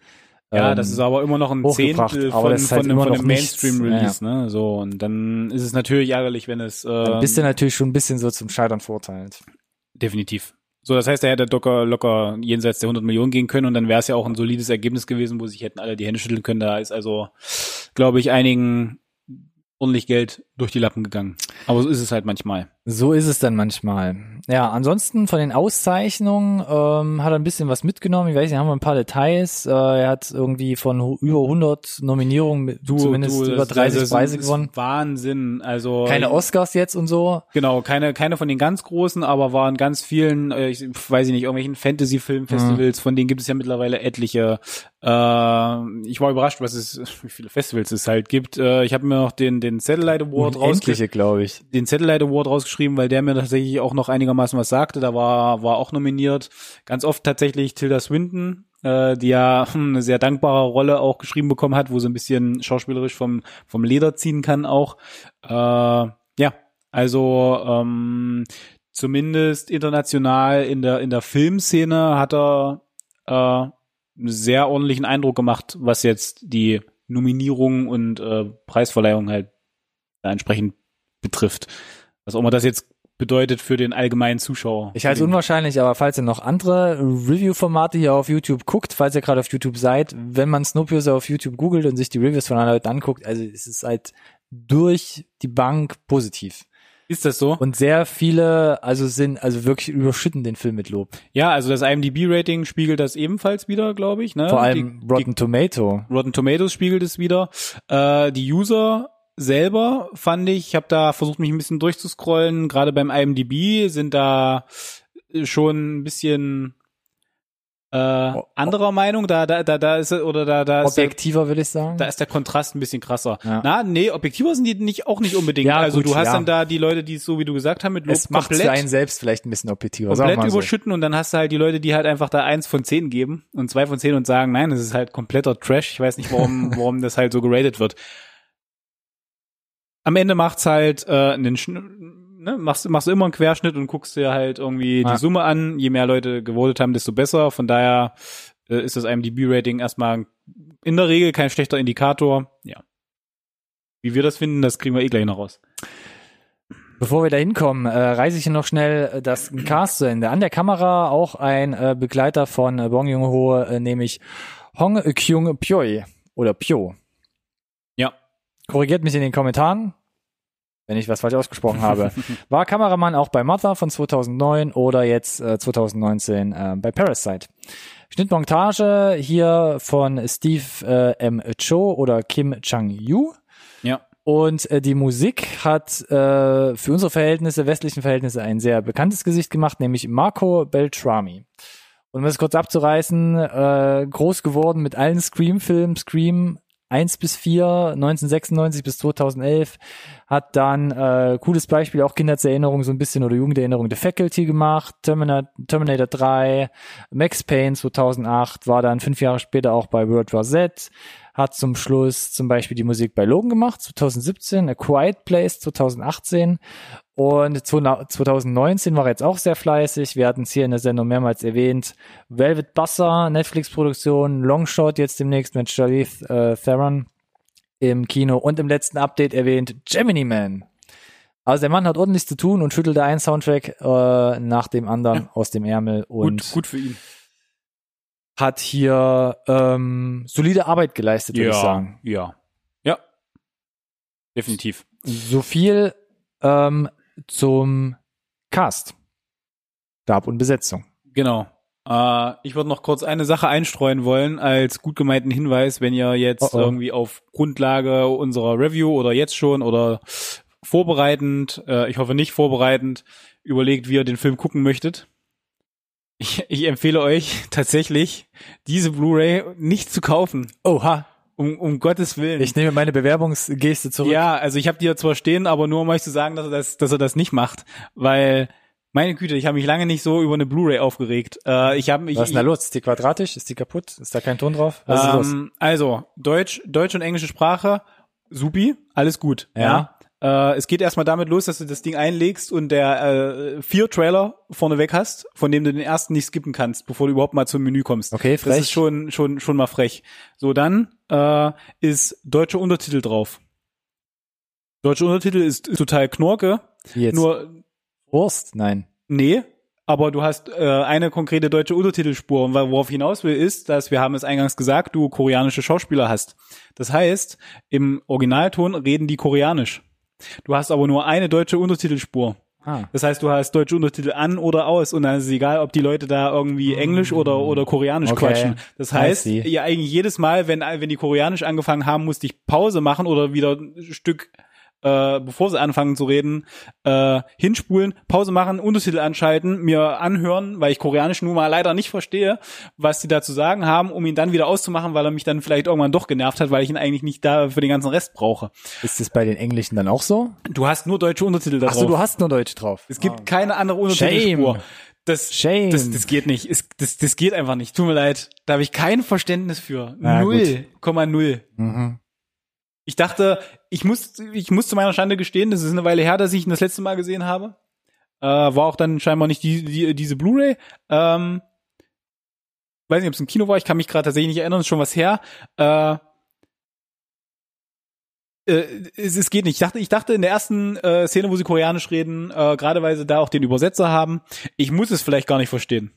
Ja, ähm, das ist aber immer noch ein Zehntel von, halt von, einem- einem. Mainstream-Release, ne? So, und dann ist es natürlich ärgerlich, wenn es dann ähm, bist du natürlich schon ein bisschen so zum Scheitern verurteilt. definitiv. So, das heißt, er hätte locker, locker jenseits der 100 Millionen gehen können und dann wäre es ja auch ein solides Ergebnis gewesen, wo sich hätten alle die Hände schütteln können. Da ist also, glaube ich, einigen ordentlich Geld durch die Lappen gegangen. Aber so ist es halt manchmal. So ist es dann manchmal. Ja, ansonsten von den Auszeichnungen ähm, hat er ein bisschen was mitgenommen. Ich weiß nicht, haben wir ein paar Details. Äh, er hat irgendwie von über 100 Nominierungen mit zumindest das- über 30 das Preise ist gewonnen. Wahnsinn. Also Keine Oscars jetzt und so. Genau, keine, keine von den ganz großen, aber waren ganz vielen, äh, ich weiß ich nicht, irgendwelchen Fantasy-Filmfestivals, von denen gibt es ja mittlerweile etliche. Äh, ich war überrascht, was es, wie viele Festivals es halt gibt. Äh, ich habe mir noch den, den Satellite Award rausgeschrieben, glaube ich. den Satellite Award rausgeschrieben, weil der mir tatsächlich auch noch einigermaßen was sagte. Da war, war auch nominiert. Ganz oft tatsächlich Tilda Swinton, äh, die ja eine sehr dankbare Rolle auch geschrieben bekommen hat, wo so ein bisschen schauspielerisch vom, vom Leder ziehen kann auch. Äh, ja, also ähm, zumindest international in der in der Filmszene hat er äh, einen sehr ordentlichen Eindruck gemacht, was jetzt die Nominierung und äh, Preisverleihung halt entsprechend betrifft. Was auch immer das jetzt bedeutet für den allgemeinen Zuschauer. Ich halte es unwahrscheinlich, aber falls ihr noch andere Review-Formate hier auf YouTube guckt, falls ihr gerade auf YouTube seid, wenn man Snowpiercer auf YouTube googelt und sich die Reviews von anderen Leuten anguckt, also es ist halt durch die Bank positiv. Ist das so? Und sehr viele, also sind, also wirklich überschütten den Film mit Lob. Ja, also das IMDb-Rating spiegelt das ebenfalls wieder, glaube ich. Ne? Vor allem die, Rotten Tomato. die Rotten Tomatoes spiegelt es wieder. Äh, die User selber fand ich, ich habe da versucht, mich ein bisschen durchzuscrollen. Gerade beim IMDb sind da schon ein bisschen äh, anderer Meinung. Da, da, da, da ist oder da, da ist Objektiver, will ich sagen. da ist der Kontrast ein bisschen krasser. Ja. Na, nee, objektiver sind die nicht auch nicht unbedingt. Ja, also gut, du hast ja. dann da die Leute, die es so wie du gesagt hast mit Lob es macht komplett für einen selbst vielleicht ein bisschen objektiver. komplett so. überschütten und dann hast du halt die Leute, die halt einfach da eins von zehn geben und zwei von zehn und sagen, nein, das ist halt kompletter Trash. Ich weiß nicht, warum, warum das halt so geratet wird. Am Ende macht's halt äh, einen Schn ne, machst, machst du immer einen Querschnitt und guckst dir halt irgendwie Ja. die Summe an. Je mehr Leute gewotet haben, desto besser. Von daher äh, ist das IMDb-Rating erstmal in der Regel kein schlechter Indikator. Ja. Wie wir das finden, das kriegen wir eh gleich noch raus. Bevor wir da hinkommen, äh, reise ich hier noch schnell äh, das Cast zu Ende. An der Kamera auch ein äh, Begleiter von äh, Bong Joon-ho, äh, nämlich Hong Kyung Pyo oder Pyo. Korrigiert mich in den Kommentaren, wenn ich was falsch ausgesprochen habe. War Kameramann auch bei Mother von 2009 oder jetzt äh, 2019 äh, bei Parasite. Schnittmontage hier von Steve äh, M. Cho oder Kim Chang-yu. Ja. Und äh, die Musik hat äh, für unsere Verhältnisse, westlichen Verhältnisse, ein sehr bekanntes Gesicht gemacht, nämlich Marco Beltrami. Und um das kurz abzureißen, äh, groß geworden mit allen Scream-Filmen, Scream 1 bis 4, 1996 bis 2011, hat dann, äh, cooles Beispiel, auch Kindheitserinnerung so ein bisschen oder Jugenderinnerung The Faculty gemacht, Terminator, Terminator 3, Max Payne 2008, war dann fünf Jahre später auch bei World War Z, hat zum Schluss zum Beispiel die Musik bei Logan gemacht, 2017, A Quiet Place 2018 und 2019 war er jetzt auch sehr fleißig. Wir hatten es hier in der Sendung mehrmals erwähnt. Velvet Buster, Netflix-Produktion, Longshot jetzt demnächst mit Charlize äh, Theron im Kino und im letzten Update erwähnt Gemini Man. Also der Mann hat ordentlich zu tun und schüttelte einen Soundtrack äh, nach dem anderen Ja. aus dem Ärmel und Gut, gut für ihn. Hat hier ähm, solide Arbeit geleistet, würde ich sagen. ja. Ja. Definitiv. So viel ähm, zum Cast. Gab und Besetzung. Genau. Äh, ich würde noch kurz eine Sache einstreuen wollen als gut gemeinten Hinweis, wenn ihr jetzt Oh oh. irgendwie auf Grundlage unserer Review oder jetzt schon oder vorbereitend, äh, ich hoffe nicht vorbereitend, überlegt, wie ihr den Film gucken möchtet. Ich, ich empfehle euch tatsächlich, diese Blu-ray nicht zu kaufen. Oha. Um, um Gottes Willen. Ich nehme meine Bewerbungsgeste zurück. Ja, also ich habe die ja zwar stehen, aber nur um euch zu sagen, dass er das, dass er das nicht macht, weil meine Güte, ich habe mich lange nicht so über eine Blu-ray aufgeregt. Äh, ich habe mich Was ist denn da los? Ist die quadratisch? Ist die kaputt? Ist da kein Ton drauf? Was ist los? ähm, also Deutsch, Deutsch und englische Sprache, supi, alles gut. Ja. Äh, es geht erstmal damit los, dass du das Ding einlegst und der äh, vier Trailer vorneweg hast, von dem du den ersten nicht skippen kannst, bevor du überhaupt mal zum Menü kommst. Okay, Das frech. ist schon schon schon mal frech. So dann äh, ist deutsche Untertitel drauf. Deutsche Untertitel ist, ist total knorke. Jetzt. Nur Wurst? Nein. Nee, aber du hast äh, eine konkrete deutsche Untertitelspur. Und worauf ich hinaus will, ist, dass wir haben es eingangs gesagt, du koreanische Schauspieler hast. Das heißt, im Originalton reden die koreanisch. Du hast aber nur eine deutsche Untertitelspur. Ah. Das heißt, du hast deutsche Untertitel an oder aus und dann ist es egal, ob die Leute da irgendwie Englisch oder oder Koreanisch Okay. quatschen. Das heißt, ja eigentlich jedes Mal, wenn wenn die Koreanisch angefangen haben, musste ich Pause machen oder wieder ein Stück äh, bevor sie anfangen zu reden, äh, hinspulen, Pause machen, Untertitel anschalten, mir anhören, weil ich Koreanisch nun mal leider nicht verstehe, was die da zu sagen haben, um ihn dann wieder auszumachen, weil er mich dann vielleicht irgendwann doch genervt hat, weil ich ihn eigentlich nicht da für den ganzen Rest brauche. Ist es bei den Englischen dann auch so? Du hast nur deutsche Untertitel da Ach so, drauf. du hast nur Deutsch drauf. Es gibt keine andere Untertitelspur. Shame. Das, Shame. das, das geht nicht. Es, das, das geht einfach nicht. Tut mir leid. Da habe ich kein Verständnis für. Null Komma null. Mhm. Ich dachte, ich muss, ich muss zu meiner Schande gestehen, das ist eine Weile her, dass ich ihn das letzte Mal gesehen habe. Äh, war auch dann scheinbar nicht die, die, diese Blu-ray. Ähm, weiß nicht, ob es im Kino war, ich kann mich gerade tatsächlich nicht erinnern, ist schon was her. Äh, äh, es, es geht nicht. Ich dachte, ich dachte in der ersten äh, Szene, wo sie Koreanisch reden, äh, gerade weil sie da auch den Übersetzer haben, ich muss es vielleicht gar nicht verstehen.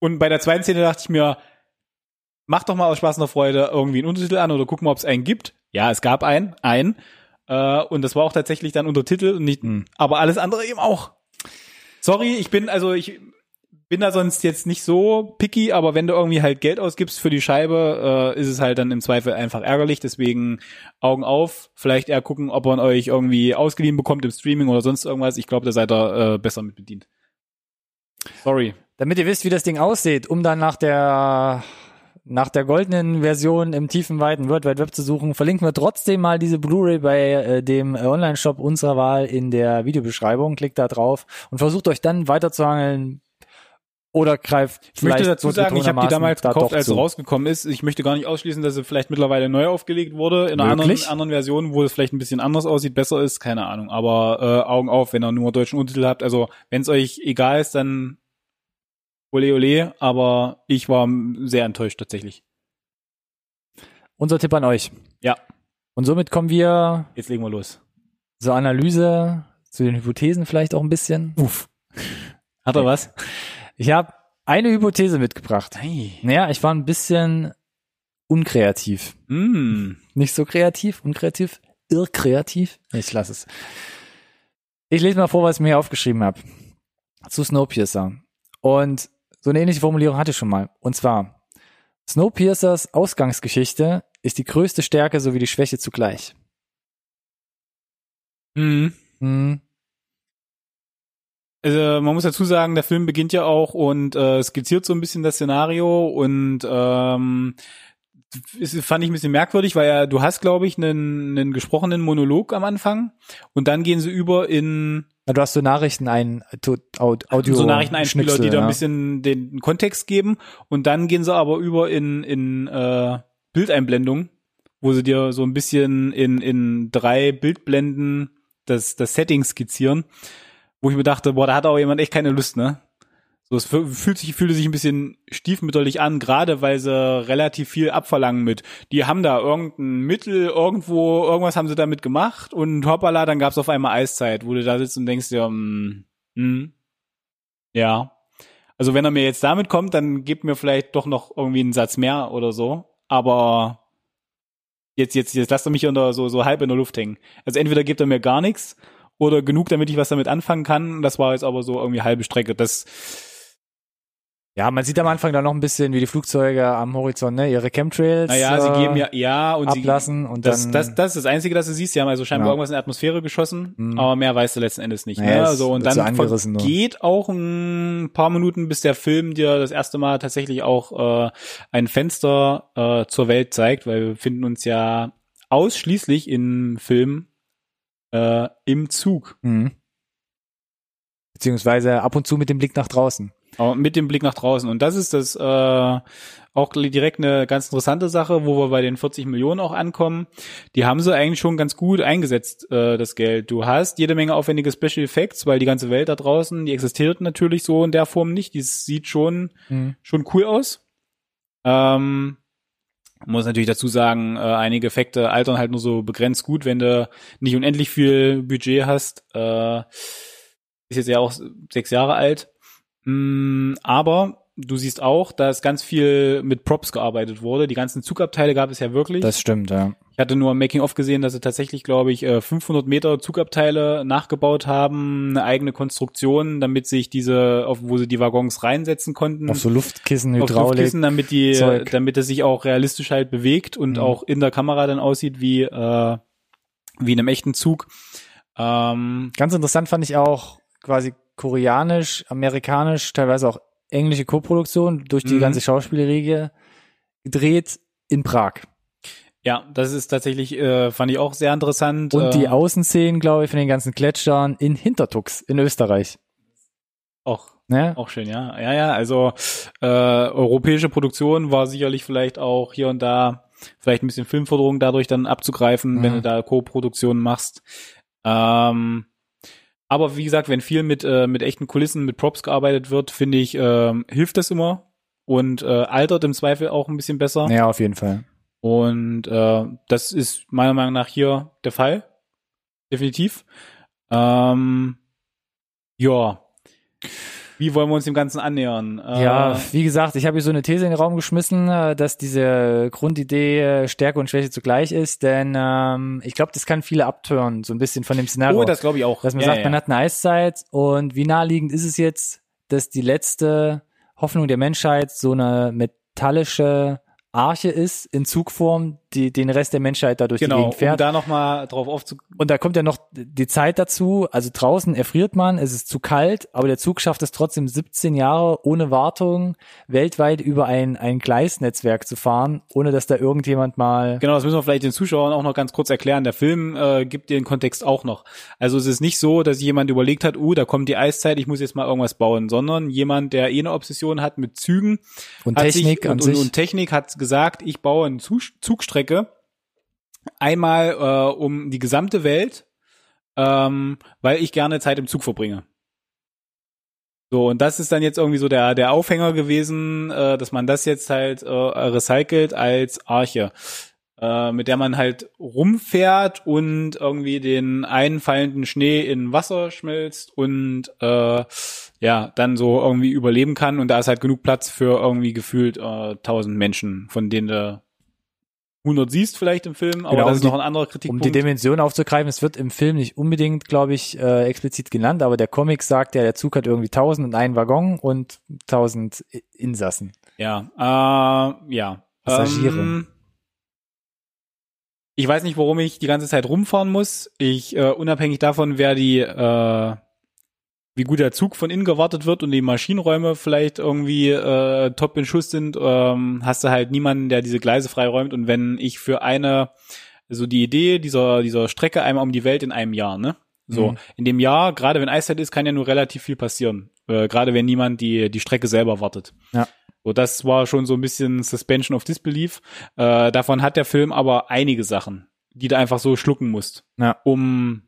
Und bei der zweiten Szene dachte ich mir, mach doch mal aus Spaß und Freude irgendwie einen Untertitel an oder guck mal, ob es einen gibt. Ja, es gab einen, einen. Äh, und das war auch tatsächlich dann Untertitel und nicht, Hm. aber alles andere eben auch. Sorry, ich bin, also ich bin da sonst jetzt nicht so picky, aber wenn du irgendwie halt Geld ausgibst für die Scheibe, äh, ist es halt dann im Zweifel einfach ärgerlich. Deswegen Augen auf, vielleicht eher gucken, ob man euch irgendwie ausgeliehen bekommt im Streaming oder sonst irgendwas. Ich glaube, da seid ihr äh, besser mit bedient. Sorry. Damit ihr wisst, wie das Ding aussieht, um dann nach der nach der goldenen Version im tiefen, weiten World Wide Web zu suchen, verlinken wir trotzdem mal diese Blu-ray bei äh, dem äh, Online-Shop unserer Wahl in der Videobeschreibung. Klickt da drauf und versucht euch dann weiterzuhangeln oder greift Ich möchte dazu sagen, ich habe die damals da gekauft, doch als sie zu. rausgekommen ist. Ich möchte gar nicht ausschließen, dass sie vielleicht mittlerweile neu aufgelegt wurde, in einer anderen, anderen Version, wo es vielleicht ein bisschen anders aussieht, besser ist, keine Ahnung. Aber äh, Augen auf, wenn ihr nur deutschen Untertitel habt. Also wenn es euch egal ist, dann ole ole, aber ich war sehr enttäuscht tatsächlich. Unser Tipp an euch. Ja. Und somit kommen wir Jetzt legen wir los. zur Analyse, zu den Hypothesen vielleicht auch ein bisschen. Uff. Hat er was? Ich habe eine Hypothese mitgebracht. Hey. Naja, ich war ein bisschen unkreativ. Mm. Nicht so kreativ, unkreativ, irrkreativ. Ich lasse es. Ich lese mal vor, was ich mir hier aufgeschrieben habe. Zu Snowpiercer. Und so eine ähnliche Formulierung hatte ich schon mal. Und zwar, Snowpiercers Ausgangsgeschichte ist die größte Stärke sowie die Schwäche zugleich. Mm. Hm, Also man muss dazu sagen, der Film beginnt ja auch und äh, skizziert so ein bisschen das Szenario und ähm, es fand ich ein bisschen merkwürdig, weil ja, du hast, glaube ich, einen, einen gesprochenen Monolog am Anfang und dann gehen sie über in du hast so Nachrichten ein Audio so Nachrichteneinspieler, Schnipsel, die da ein ja. bisschen den Kontext geben und dann gehen sie aber über in, in äh, Bildeinblendung, wo sie dir so ein bisschen in, in drei Bildblenden das, das Setting skizzieren, wo ich mir dachte, boah, da hat auch jemand echt keine Lust, ne? So, es fü- fühlt sich, fühlte sich ein bisschen stiefmütterlich an, gerade weil sie relativ viel abverlangen mit. Die haben da irgendein Mittel, irgendwo, irgendwas haben sie damit gemacht und hoppala, dann gab's auf einmal Eiszeit, wo du da sitzt und denkst dir, hm, hm, ja. Also wenn er mir jetzt damit kommt, dann gibt mir vielleicht doch noch irgendwie einen Satz mehr oder so. Aber jetzt, jetzt, jetzt lasst er mich unter so, so halb in der Luft hängen. Also entweder gibt er mir gar nichts oder genug, damit ich was damit anfangen kann. Das war jetzt aber so irgendwie halbe Strecke. Das, Ja, man sieht am Anfang dann noch ein bisschen, wie die Flugzeuge am Horizont, ne, ihre Chemtrails naja, sie äh, geben ja, ja, und sie, ablassen und das, dann das, das ist das Einzige, das du siehst. Sie haben also scheinbar Ja. irgendwas in die Atmosphäre geschossen, Mhm. aber mehr weißt du letzten Endes nicht. Naja, ne? also, und dann so geht auch ein paar Minuten, bis der Film dir das erste Mal tatsächlich auch äh, ein Fenster äh, zur Welt zeigt, weil wir befinden uns ja ausschließlich im Film äh, im Zug. Mhm. Beziehungsweise ab und zu mit dem Blick nach draußen. Aber mit dem Blick nach draußen. Und das ist das äh, auch direkt eine ganz interessante Sache, wo wir bei den 40 Millionen auch ankommen. Die haben sie eigentlich schon ganz gut eingesetzt, äh, das Geld. Du hast jede Menge aufwendige Special Effects, weil die ganze Welt da draußen, die existiert natürlich so in der Form nicht. Die sieht schon, Mhm. schon cool aus. Ähm, muss natürlich dazu sagen, äh, einige Effekte altern halt nur so begrenzt gut, wenn du nicht unendlich viel Budget hast. Äh, ist jetzt ja auch sechs Jahre alt. Mm, aber du siehst auch, dass ganz viel mit Props gearbeitet wurde. Die ganzen Zugabteile gab es ja wirklich. Das stimmt, ja. ich hatte nur im Making-of gesehen, dass sie tatsächlich, glaube ich, äh, 500 Meter Zugabteile nachgebaut haben, eine eigene Konstruktion, damit sich diese, auf wo sie die Waggons reinsetzen konnten Auf so Luftkissen, auf Hydraulik. Luftkissen, damit die, Zeug. damit es sich auch realistisch halt bewegt und Mhm. auch in der Kamera dann aussieht wie äh, wie in einem echten Zug. Ähm, Ganz interessant fand ich auch quasi koreanisch, amerikanisch, teilweise auch englische Koproduktion durch die Mhm. ganze Schauspielriege gedreht in Prag. ja, das ist tatsächlich, äh, fand ich auch sehr interessant. Und die äh, Außenszenen, glaube ich, von den ganzen Gletschern in Hintertux in Österreich. auch Ne? auch schön, ja, ja, ja. Also äh, europäische Produktion war sicherlich vielleicht auch hier und da vielleicht ein bisschen Filmförderung dadurch dann abzugreifen, Mhm. wenn du da Co-Produktionen machst. Ähm, aber wie gesagt, wenn viel mit äh, mit echten Kulissen, mit Props gearbeitet wird, finde ich, ähm, hilft das immer und äh, altert im Zweifel auch ein bisschen besser. Ja, auf jeden Fall. Und äh, das ist meiner Meinung nach hier der Fall. Definitiv. Ähm, ja. Wie wollen wir uns dem Ganzen annähern? Äh, Ja, wie gesagt, ich habe hier so eine These in den Raum geschmissen, äh, dass diese Grundidee äh, Stärke und Schwäche zugleich ist, denn ähm, ich glaube, das kann viele abtören, so ein bisschen von dem Szenario. Oh, das glaube ich auch. dass man ja, sagt, ja. man hat eine Eiszeit und wie naheliegend ist es jetzt, dass die letzte Hoffnung der Menschheit so eine metallische Arche ist in Zugform, die den Rest der Menschheit da durch die genau, Gegend um fährt. da nochmal drauf aufzu... Und da kommt ja noch die Zeit dazu. Also draußen erfriert man, es ist zu kalt, aber der Zug schafft es trotzdem 17 Jahre ohne Wartung weltweit über ein, ein Gleisnetzwerk zu fahren, ohne dass da irgendjemand mal. Genau, das müssen wir vielleicht den Zuschauern auch noch ganz kurz erklären. Der Film äh, gibt den Kontext auch noch. Also es ist nicht so, dass jemand überlegt hat, uh, da kommt die Eiszeit, ich muss jetzt mal irgendwas bauen, sondern jemand, der eh eine Obsession hat mit Zügen, Und Technik sich, an und, sich. Und, und Technik hat gesagt, ich baue eine Zug Zugstrecke einmal äh, um die gesamte Welt, ähm, weil ich gerne Zeit im Zug verbringe. So, und das ist dann jetzt irgendwie so der, der Aufhänger gewesen, äh, dass man das jetzt halt äh, recycelt als Arche, äh, mit der man halt rumfährt und irgendwie den einfallenden Schnee in Wasser schmilzt und äh, ja, dann so irgendwie überleben kann. Und da ist halt genug Platz für irgendwie gefühlt äh, 1000 Menschen, von denen du 100 siehst vielleicht im Film, aber Genau, das um ist die- noch ein anderer Um Kritikpunkt. die Dimension aufzugreifen, es wird im Film nicht unbedingt, glaube ich, äh, explizit genannt, aber der Comic sagt ja, der Zug hat irgendwie 1000 und einen Waggon und 1000 I- Insassen. Ja, äh, ja. Passagiere. Ähm, ich weiß nicht, warum ich die ganze Zeit rumfahren muss. Ich, äh, unabhängig davon, wer die, äh, wie gut der Zug von innen gewartet wird und die Maschinenräume vielleicht irgendwie äh, top in Schuss sind, ähm, hast du halt niemanden, der diese Gleise freiräumt. Und wenn ich für eine, also die Idee dieser, dieser Strecke einmal um die Welt in einem Jahr, ne? So, Mhm. in dem Jahr, gerade wenn Eiszeit ist, kann ja nur relativ viel passieren. Äh, gerade wenn niemand die, die Strecke selber wartet. Ja. So, das war schon so ein bisschen Suspension of Disbelief. Äh, davon hat der Film aber einige Sachen, die du einfach so schlucken musst, Ja. um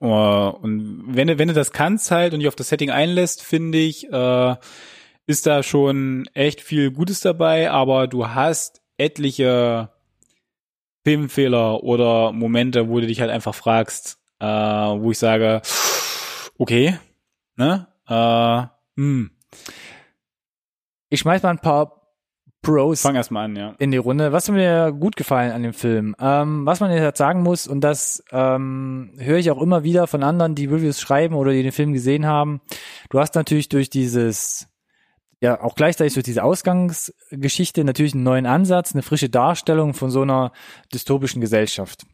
äh, und wenn du wenn du das kannst halt und dich auf das Setting einlässt, finde ich, äh, ist da schon echt viel Gutes dabei, aber du hast etliche Filmfehler oder Momente, wo du dich halt einfach fragst, äh, wo ich sage, okay, ne, äh, hm, Ich schmeiß mal ein paar Pros fang erst mal an, ja. in die Runde. Was hat mir gut gefallen an dem Film? Ähm, was man jetzt sagen muss, und das ähm, höre ich auch immer wieder von anderen, die Reviews schreiben oder die den Film gesehen haben. Du hast natürlich durch dieses, ja, auch gleichzeitig durch diese Ausgangsgeschichte natürlich einen neuen Ansatz, eine frische Darstellung von so einer dystopischen Gesellschaft.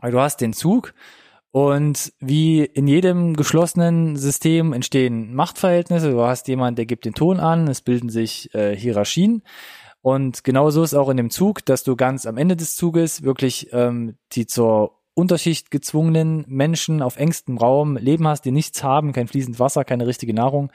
Weil du hast den Zug und wie in jedem geschlossenen System entstehen Machtverhältnisse. Du hast jemand, der gibt den Ton an, es bilden sich äh, Hierarchien. Und genauso ist auch in dem Zug, dass du ganz am Ende des Zuges wirklich ähm, die zur Unterschicht gezwungenen Menschen auf engstem Raum leben hast, die nichts haben, kein fließend Wasser, keine richtige Nahrung.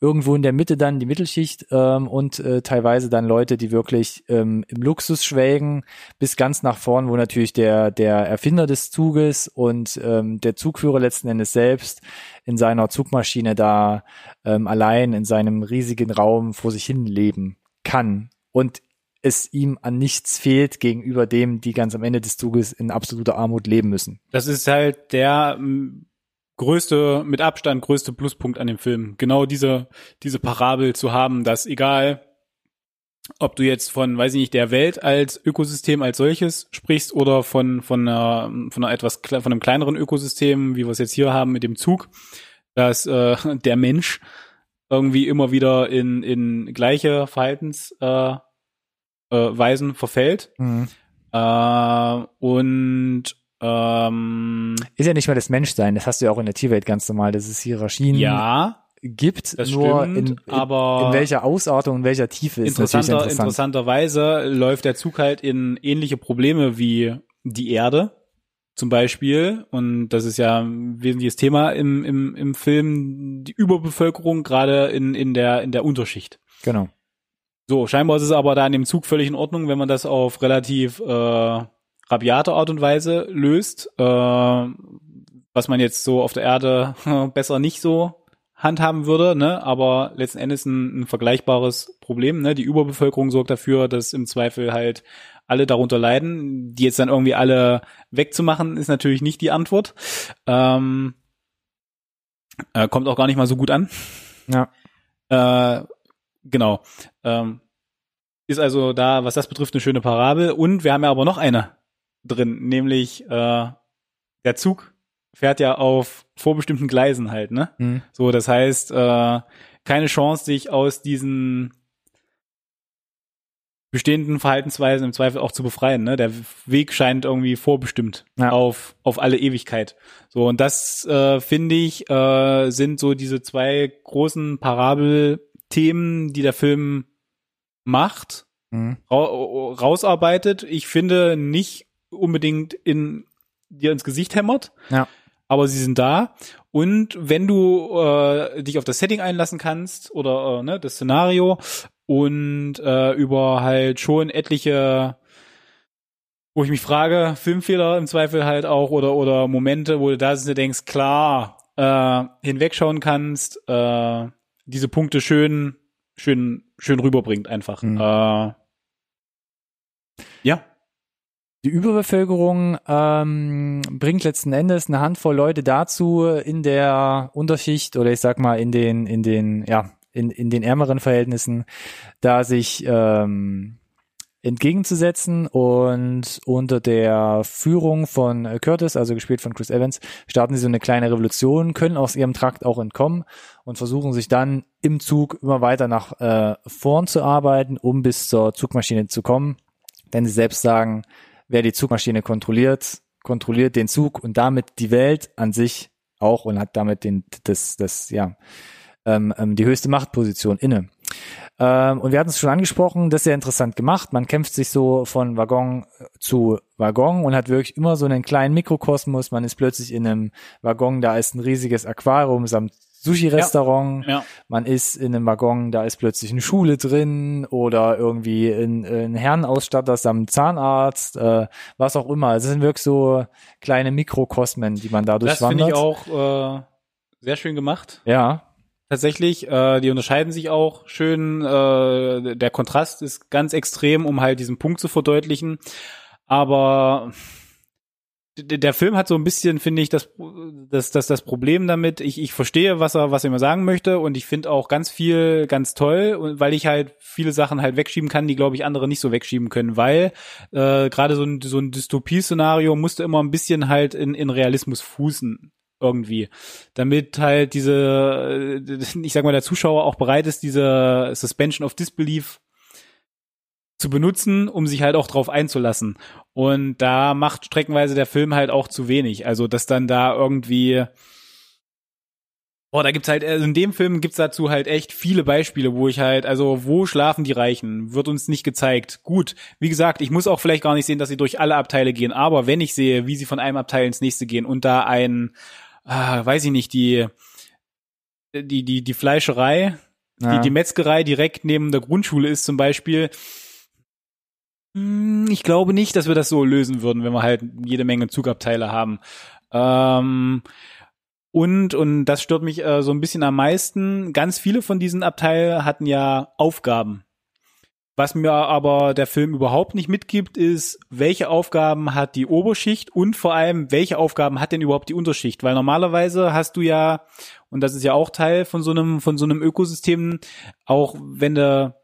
Irgendwo in der Mitte dann die Mittelschicht ähm, und äh, teilweise dann Leute, die wirklich ähm, im Luxus schwelgen, bis ganz nach vorn, wo natürlich der, der Erfinder des Zuges und ähm, der Zugführer letzten Endes selbst in seiner Zugmaschine da ähm, allein in seinem riesigen Raum vor sich hin leben kann. Und es ihm an nichts fehlt gegenüber dem, die ganz am Ende des Zuges in absoluter Armut leben müssen. Das ist halt der m, größte, mit Abstand größte Pluspunkt an dem Film. Genau diese, diese Parabel zu haben, dass egal, ob du jetzt von, weiß ich nicht, der Welt als Ökosystem als solches sprichst oder von, von einer, von einer etwas, von einem kleineren Ökosystem, wie wir es jetzt hier haben mit dem Zug, dass äh, der Mensch irgendwie immer wieder in, in gleiche Verhaltens, äh, äh, Weisen verfällt. Mhm. Äh, und ähm, Ist ja nicht mal das Menschsein, das hast du ja auch in der Tierwelt ganz normal, dass es Hierarchien ja, gibt, das nur stimmt, in, in, aber in welcher Ausartung, in welcher Tiefe ist natürlich interessanter, interessant. interessanterweise läuft der Zug halt in ähnliche Probleme wie die Erde zum Beispiel. Und das ist ja ein wesentliches Thema im, im, im Film, die Überbevölkerung, gerade in, in, der, in der Unterschicht. Genau. So, scheinbar ist es aber da in dem Zug völlig in Ordnung, wenn man das auf relativ äh, rabiate Art und Weise löst, äh, was man jetzt so auf der Erde besser nicht so handhaben würde, ne? aber letzten Endes ein, ein vergleichbares Problem. Ne? Die Überbevölkerung sorgt dafür, dass im Zweifel halt alle darunter leiden. Die jetzt dann irgendwie alle wegzumachen, ist natürlich nicht die Antwort. Ähm, äh, kommt auch gar nicht mal so gut an. Ja. Äh, genau. Ähm, ist also da, was das betrifft, eine schöne Parabel. Und wir haben ja aber noch eine drin, nämlich äh, der Zug fährt ja auf vorbestimmten Gleisen halt, ne? Mhm. So, das heißt, äh, keine Chance, sich aus diesen bestehenden Verhaltensweisen im Zweifel auch zu befreien. Ne? Der Weg scheint irgendwie vorbestimmt Ja. auf, auf alle Ewigkeit. So, und das äh, finde ich, äh, sind so diese zwei großen Parabelthemen, die der Film macht, Mhm. ra rausarbeitet. Ich finde nicht unbedingt in dir ins Gesicht hämmert, Ja. aber sie sind da. Und wenn du äh, dich auf das Setting einlassen kannst oder äh, ne, das Szenario und äh, über halt schon etliche, wo ich mich frage, Filmfehler im Zweifel halt auch oder oder Momente, wo du da und denkst, klar, äh, hinwegschauen kannst, äh, diese Punkte schön, schön, schön rüberbringt einfach. Mhm. Äh, ja. Die Überbevölkerung ähm, bringt letzten Endes eine Handvoll Leute dazu, in der Unterschicht oder ich sag mal in den in den ja in in den ärmeren Verhältnissen, da sich ähm, entgegenzusetzen und unter der Führung von äh, Curtis, also gespielt von Chris Evans, starten sie so eine kleine Revolution, können aus ihrem Trakt auch entkommen und versuchen sich dann im Zug immer weiter nach äh, vorn zu arbeiten, um bis zur Zugmaschine zu kommen. Denn sie selbst sagen, wer die Zugmaschine kontrolliert, kontrolliert den Zug und damit die Welt an sich auch und hat damit den, das, das, ja, ähm, ähm, die höchste Machtposition inne. Ähm, und wir hatten es schon angesprochen, das ist sehr interessant gemacht. Man kämpft sich so von Waggon zu Waggon und hat wirklich immer so einen kleinen Mikrokosmos. Man ist plötzlich in einem Waggon, da ist ein riesiges Aquarium samt Sushi-Restaurant. Ja. Man ist in einem Waggon, da ist plötzlich eine Schule drin oder irgendwie ein, ein Herrenausstatter samt Zahnarzt, äh, was auch immer. Also es sind wirklich so kleine Mikrokosmen, die man da Das durchwandert. finde ich auch äh, sehr schön gemacht. Ja, Tatsächlich, äh, die unterscheiden sich auch schön. Äh, der Kontrast ist ganz extrem, um halt diesen Punkt zu verdeutlichen. Aber der Film hat so ein bisschen, finde ich, das, das, das, das Problem damit. Ich, ich verstehe, was er, was er mir sagen möchte, und ich finde auch ganz viel ganz toll, weil ich halt viele Sachen halt wegschieben kann, die glaube ich andere nicht so wegschieben können, weil äh, gerade so ein, so ein Dystopie-Szenario musste immer ein bisschen halt in, in Realismus fußen irgendwie, damit halt diese, äh, ich sag mal, der Zuschauer auch bereit ist, diese Suspension of Disbelief zu benutzen, um sich halt auch drauf einzulassen. Und da macht streckenweise der Film halt auch zu wenig. Also, dass dann da irgendwie Boah, da gibt's halt, also in dem Film gibt's dazu halt echt viele Beispiele, wo ich halt, also wo schlafen die Reichen, wird uns nicht gezeigt. Gut, wie gesagt, ich muss auch vielleicht gar nicht sehen, dass sie durch alle Abteile gehen, aber wenn ich sehe, wie sie von einem Abteil ins nächste gehen und da ein, ah, weiß ich nicht, die, die, die, die Fleischerei, Ja. die, die Metzgerei direkt neben der Grundschule ist zum Beispiel, hm, ich glaube nicht, dass wir das so lösen würden, wenn wir halt jede Menge Zugabteile haben. Ähm, und, und das stört mich äh, so ein bisschen am meisten. Ganz viele von diesen Abteilen hatten ja Aufgaben. Was mir aber der Film überhaupt nicht mitgibt, ist, welche Aufgaben hat die Oberschicht und vor allem, welche Aufgaben hat denn überhaupt die Unterschicht? Weil normalerweise hast du ja, und das ist ja auch Teil von so einem, von so einem Ökosystem, auch wenn du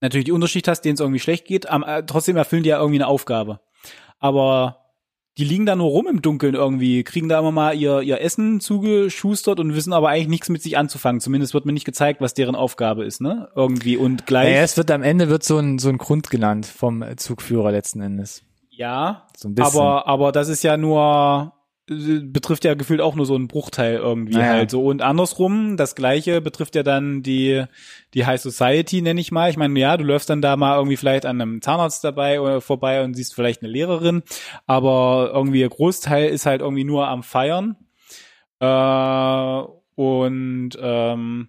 natürlich die Unterschicht hast, denen es irgendwie schlecht geht, am, äh, trotzdem erfüllen die ja irgendwie eine Aufgabe. Aber die liegen da nur rum im Dunkeln irgendwie, kriegen da immer mal ihr, ihr Essen zugeschustert und wissen aber eigentlich nichts mit sich anzufangen. Zumindest wird mir nicht gezeigt, was deren Aufgabe ist, ne? Irgendwie und gleich. Naja, es wird am Ende wird so ein, so ein Grund genannt vom Zugführer letzten Endes. ja, So ein bisschen. aber, aber das ist ja nur, betrifft ja gefühlt auch nur so einen Bruchteil irgendwie Naja. halt so. Und andersrum, das gleiche betrifft ja dann die, die High Society, nenne ich mal. Ich meine, ja, du läufst dann da mal irgendwie vielleicht an einem Zahnarzt dabei oder vorbei und siehst vielleicht eine Lehrerin, aber irgendwie der Großteil ist halt irgendwie nur am Feiern. Äh, und ähm,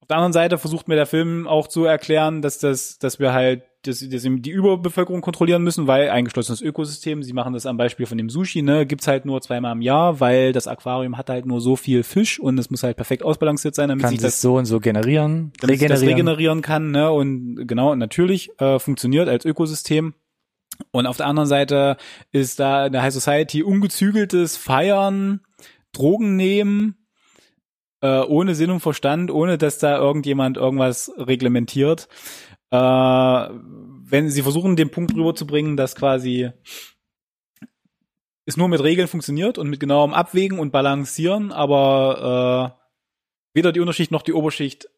auf der anderen Seite versucht mir der Film auch zu erklären, dass das, dass wir halt dass, dass sie die Überbevölkerung kontrollieren müssen, weil eingeschlossenes Ökosystem, sie machen das am Beispiel von dem Sushi, ne, gibt's halt nur zweimal im Jahr, weil das Aquarium hat halt nur so viel Fisch und es muss halt perfekt ausbalanciert sein, damit Kann sich das so und so generieren, damit sich das regenerieren. regenerieren kann, ne? Und genau, natürlich äh, funktioniert als Ökosystem. Und auf der anderen Seite ist da in der High Society ungezügeltes Feiern, Drogen nehmen, äh, ohne Sinn und Verstand, ohne dass da irgendjemand irgendwas reglementiert. Äh, wenn sie versuchen, den Punkt rüberzubringen, dass quasi es nur mit Regeln funktioniert und mit genauem Abwägen und Balancieren, aber äh, weder die Unterschicht noch die Oberschicht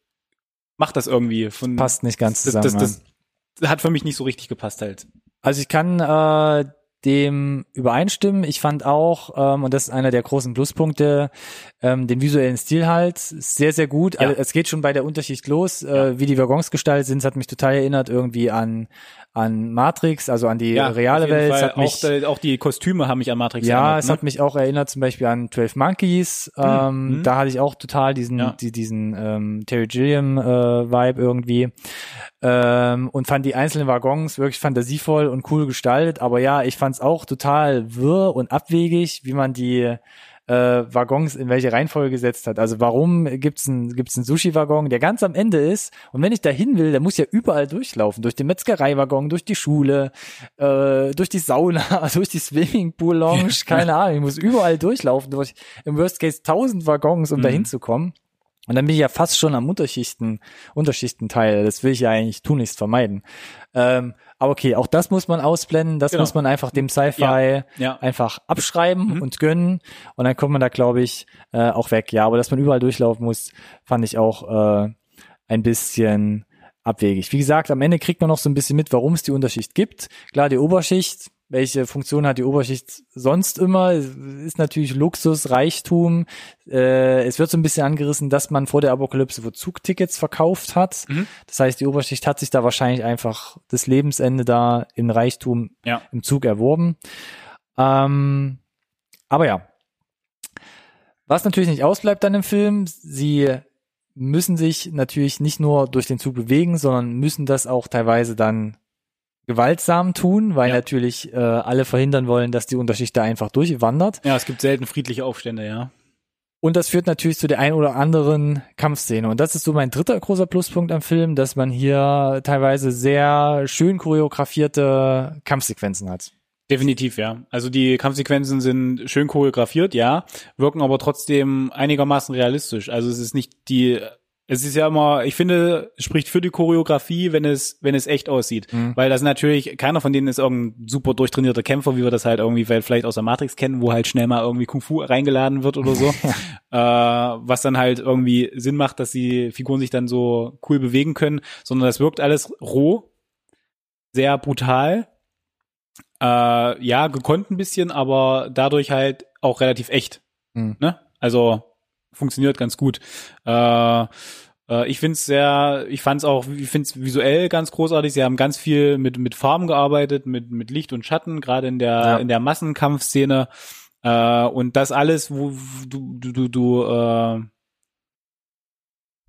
macht das irgendwie. Von, Passt nicht ganz das, zusammen. das, das hat für mich nicht so richtig gepasst halt. Also ich kann äh, dem übereinstimmen. Ich fand auch, ähm, und das ist einer der großen Pluspunkte, ähm, den visuellen Stil halt sehr, sehr gut. Ja. Also es geht schon bei der Unterschicht los, äh, wie die Waggons gestaltet sind. Es hat mich total erinnert irgendwie an an Matrix, also an die reale auf jeden Welt. Es Fall. hat mich, auch, da- auch die Kostüme haben mich an Matrix ja, erinnert. es ne? hat mich auch erinnert zum Beispiel an 12 Monkeys. Ähm, mhm. Da hatte ich auch total diesen, Ja. die, diesen ähm, Terry Gilliam äh, Vibe irgendwie. Ähm, und fand die einzelnen Waggons wirklich fantasievoll und cool gestaltet. Aber ja, ich fand es auch total wirr und abwegig, wie man die äh, Waggons in welche Reihenfolge gesetzt hat. Also warum gibt's einen gibt's einen Sushi-Waggon, der ganz am Ende ist und wenn ich da hin will, der muss ja überall durchlaufen, durch den Metzgerei-Waggon, durch die Schule, äh, durch die Sauna, durch die Swimmingpool-Lounge, keine Ahnung, ich muss überall durchlaufen, durch im Worst Case tausend Waggons, um da Mhm. hinzukommen. Und dann bin ich ja fast schon am Unterschichten, Unterschichtenteil. Das will ich ja eigentlich tunlichst vermeiden. Ähm, aber okay, auch das muss man ausblenden. Das Genau. muss man einfach dem Sci-Fi Ja. einfach abschreiben Mhm. und gönnen. Und dann kommt man da, glaube ich, äh, auch weg. Ja, aber dass man überall durchlaufen muss, fand ich auch äh, ein bisschen abwegig. Wie gesagt, am Ende kriegt man noch so ein bisschen mit, warum es die Unterschicht gibt. Klar, die Oberschicht, welche Funktion hat die Oberschicht sonst immer? Ist natürlich Luxus, Reichtum. Äh, es wird so ein bisschen angerissen, dass man vor der Apokalypse wo Zugtickets verkauft hat. Mhm. Das heißt, die Oberschicht hat sich da wahrscheinlich einfach das Lebensende da in Reichtum Ja. im Zug erworben. Ähm, aber ja. Was natürlich nicht ausbleibt dann im Film, sie müssen sich natürlich nicht nur durch den Zug bewegen, sondern müssen das auch teilweise dann gewaltsam tun, weil Ja. natürlich äh, alle verhindern wollen, dass die Unterschicht da einfach durchwandert. Ja, es gibt selten friedliche Aufstände, ja. Und das führt natürlich zu der ein oder anderen Kampfszene. Und das ist so mein dritter großer Pluspunkt am Film, dass man hier teilweise sehr schön choreografierte Kampfsequenzen hat. Definitiv, ja. Also die Kampfsequenzen sind schön choreografiert, ja, wirken aber trotzdem einigermaßen realistisch. Also es ist nicht die, es ist ja immer, ich finde, es spricht für die Choreografie, wenn es, wenn es echt aussieht. Mhm. Weil das natürlich, keiner von denen ist irgendein super durchtrainierter Kämpfer, wie wir das halt irgendwie vielleicht aus der Matrix kennen, wo halt schnell mal irgendwie Kung Fu reingeladen wird oder so. äh, was dann halt irgendwie Sinn macht, dass die Figuren sich dann so cool bewegen können, sondern das wirkt alles roh, sehr brutal. Äh, ja, gekonnt ein bisschen, aber dadurch halt auch relativ echt. Mhm. Ne? Also funktioniert ganz gut. Äh, äh, ich finde es sehr, ich fand es auch, ich finde es visuell ganz großartig. Sie haben ganz viel mit mit Farben gearbeitet, mit mit Licht und Schatten, gerade in der Ja. in der Massenkampfszene. Äh, und das alles, wo du du du, du äh,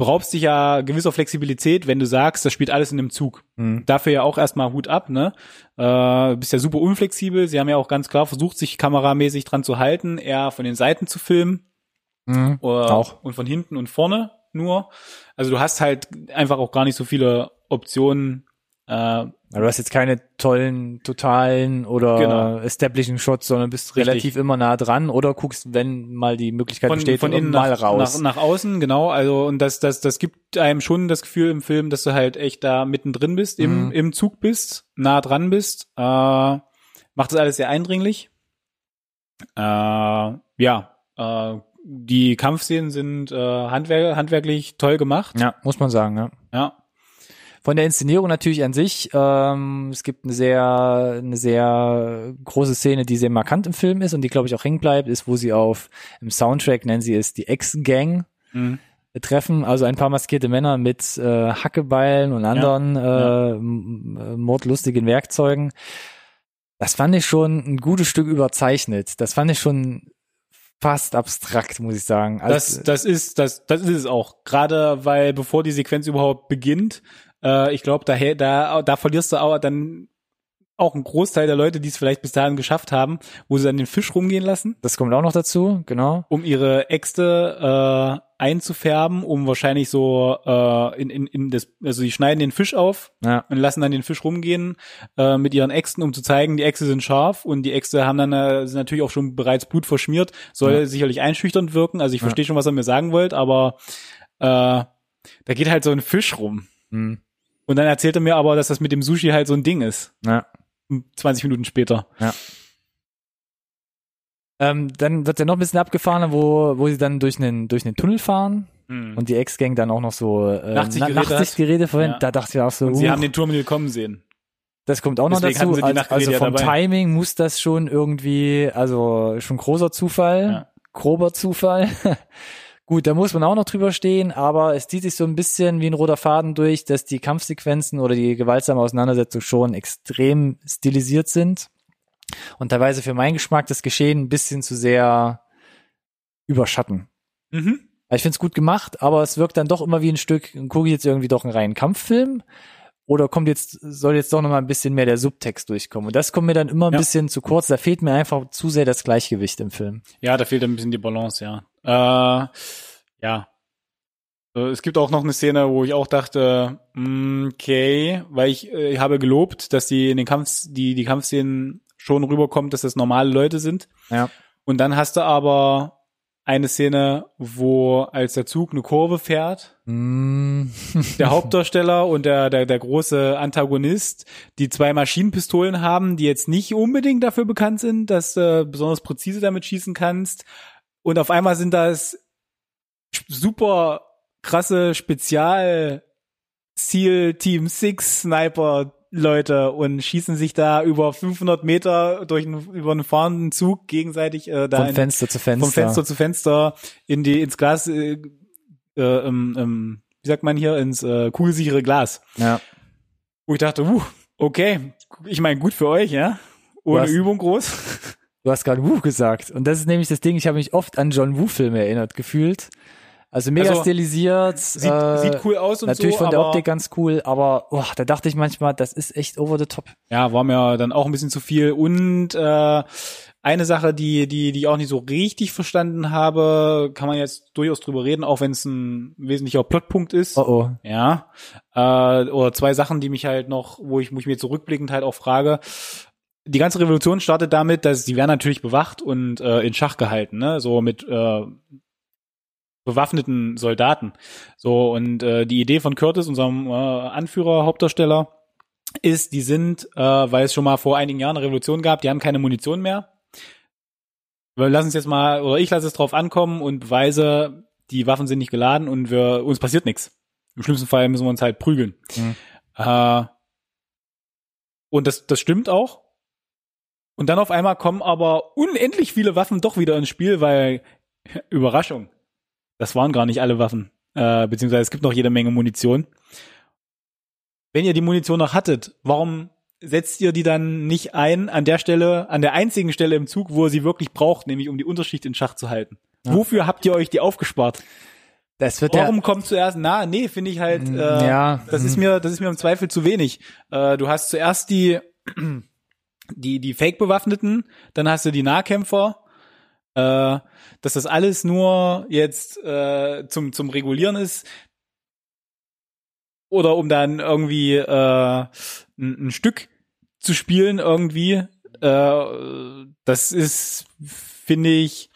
beraubst dich ja gewisser Flexibilität, wenn du sagst, das spielt alles in einem Zug. Mhm. Dafür ja auch erstmal Hut ab, ne? Äh, bist ja super unflexibel. Sie haben ja auch ganz klar versucht, sich kameramäßig dran zu halten, eher von den Seiten zu filmen. Mhm. Oder Auch. Und von hinten und vorne nur. Also du hast halt einfach auch gar nicht so viele Optionen. Äh, Aber Du hast jetzt keine tollen, totalen oder Genau. establishing Shots, sondern bist Richtig. relativ immer nah dran oder guckst, wenn mal die Möglichkeit von, besteht, von innen mal nach, raus. Nach, nach außen, genau. Also und das, das, das gibt einem schon das Gefühl im Film, dass du halt echt da mittendrin bist, im, Mhm. im Zug bist, nah dran bist. Äh, macht das alles sehr eindringlich. Äh, ja, äh, die Kampfszenen sind äh, handwer handwerklich toll gemacht. ja, muss man sagen, ja. Ja. Von der Inszenierung natürlich an sich, ähm, es gibt eine sehr, eine sehr große Szene, die sehr markant im Film ist und die, glaube ich, auch hängen bleibt, ist, wo sie auf, im Soundtrack nennen sie es die Ex-Gang Mhm. treffen, also ein paar maskierte Männer mit äh, Hackebeilen und anderen Ja. Äh, m- äh, mordlustigen Werkzeugen. Das fand ich schon ein gutes Stück überzeichnet. Das fand ich schon fast abstrakt, muss ich sagen. Also, Das, das ist, das, das ist es auch. Gerade weil bevor die Sequenz überhaupt beginnt, äh, ich glaube, da, da, da verlierst du auch dann auch einen Großteil der Leute, die es vielleicht bis dahin geschafft haben, wo sie dann den Fisch rumgehen lassen, das kommt auch noch dazu, genau. um ihre Äxte äh, einzufärben, um wahrscheinlich so äh, in, in, in das, also die schneiden den Fisch auf Ja. und lassen dann den Fisch rumgehen äh, mit ihren Äxten, um zu zeigen, die Äxte sind scharf und die Äxte haben dann äh, sind natürlich auch schon bereits Blut verschmiert, soll Ja. sicherlich einschüchternd wirken. Also ich Ja. verstehe schon, was er mir sagen wollt, aber äh, da geht halt so ein Fisch rum. Hm. Und dann erzählt er mir aber, dass das mit dem Sushi halt so ein Ding ist. Ja. 20 Minuten später. Ähm, dann wird ja noch ein bisschen abgefahren, wo, wo sie dann durch einen, durch einen Tunnel fahren und die Ex-Gang dann auch noch so äh, Nachtsichtgeräte Na- Nachtsichtgeräte verwendet. Ja. Da dachte ich auch so, und sie uh, haben den Turm nie kommen sehen. das kommt auch noch deswegen hatten dazu. Also, also ja vom dabei. Timing muss das schon irgendwie, also schon großer Zufall, Ja. grober Zufall. Gut, da muss man auch noch drüber stehen, aber es zieht sich so ein bisschen wie ein roter Faden durch, dass die Kampfsequenzen oder die gewaltsame Auseinandersetzung schon extrem stilisiert sind und teilweise für meinen Geschmack das Geschehen ein bisschen zu sehr überschatten. Mhm. Ich finde es gut gemacht, aber es wirkt dann doch immer wie ein Stück, gucke ich jetzt irgendwie doch einen reinen Kampffilm oder kommt jetzt, soll jetzt doch noch mal ein bisschen mehr der Subtext durchkommen. Und das kommt mir dann immer ein Ja. bisschen zu kurz. Da fehlt mir einfach zu sehr das Gleichgewicht im Film. Ja, da fehlt ein bisschen die Balance, ja. Äh, ja. Äh, Es gibt auch noch eine Szene, wo ich auch dachte, mm, okay, weil ich, äh, ich habe gelobt, dass die in den Kampf, die, die Kampfszenen schon rüberkommt, dass das normale Leute sind. Ja. Und dann hast du aber eine Szene, wo als der Zug eine Kurve fährt, Mm. der Hauptdarsteller und der, der, der große Antagonist, die zwei Maschinenpistolen haben, die jetzt nicht unbedingt dafür bekannt sind, dass du besonders präzise damit schießen kannst. Und auf einmal sind das super krasse Spezial Seal Team Six Sniper Leute und schießen sich da über 500 Meter durch einen, über einen fahrenden Zug gegenseitig äh, da Von in, Fenster zu Fenster. vom Fenster zu Fenster in die ins Glas äh, äh, im, im, wie sagt man hier ins äh, kugelsichere Glas. Ja. Wo ich dachte, uh, okay, ich meine gut für euch, ja, ohne Übung groß. Du hast gerade Wu gesagt. Und das ist nämlich das Ding, ich habe mich oft an John Woo-Filme erinnert gefühlt. Also mega Also, stilisiert. Sieht, äh, sieht cool aus und Natürlich so, von der Optik ganz cool, aber oh, da dachte ich manchmal, das ist echt over the top. ja, war mir dann auch ein bisschen zu viel. Und äh, eine Sache, die, die, die ich auch nicht so richtig verstanden habe, kann man jetzt durchaus drüber reden, auch wenn es ein wesentlicher Plotpunkt ist. Oh oh. Ja. Äh, oder zwei Sachen, die mich halt noch, wo ich, wo ich mir zurückblickend halt auch frage. Die ganze Revolution startet damit, dass die werden natürlich bewacht und äh, in Schach gehalten, ne? So mit äh, bewaffneten Soldaten. So, und äh, die Idee von Curtis, unserem äh, Anführer, Hauptdarsteller, ist, die sind, äh, weil es schon mal vor einigen Jahren eine Revolution gab, die haben keine Munition mehr. Wir lassen es jetzt mal, oder ich lasse es drauf ankommen und beweise, die Waffen sind nicht geladen und wir, uns passiert nichts. Im schlimmsten Fall müssen wir uns halt prügeln. Mhm. Äh, und das, das stimmt auch. Und dann auf einmal kommen aber unendlich viele Waffen doch wieder ins Spiel, weil Überraschung. Das waren gar nicht alle Waffen. Äh, beziehungsweise es gibt noch jede Menge Munition. Wenn ihr die Munition noch hattet, warum setzt ihr die dann nicht ein an der Stelle, an der einzigen Stelle im Zug, wo ihr sie wirklich braucht, nämlich um die Unterschicht in Schach zu halten? Ja. Wofür habt ihr euch die aufgespart? Das wird Warum kommt zuerst? Na, nee, finde ich halt. Äh, ja, das ist hm. mir, das ist mir im Zweifel zu wenig. Äh, du hast zuerst die die die Fake-Bewaffneten, dann hast du die Nahkämpfer. Äh, dass das alles nur jetzt äh, zum zum Regulieren ist oder um dann irgendwie äh, ein, ein Stück zu spielen irgendwie. Äh, das ist, finde ich,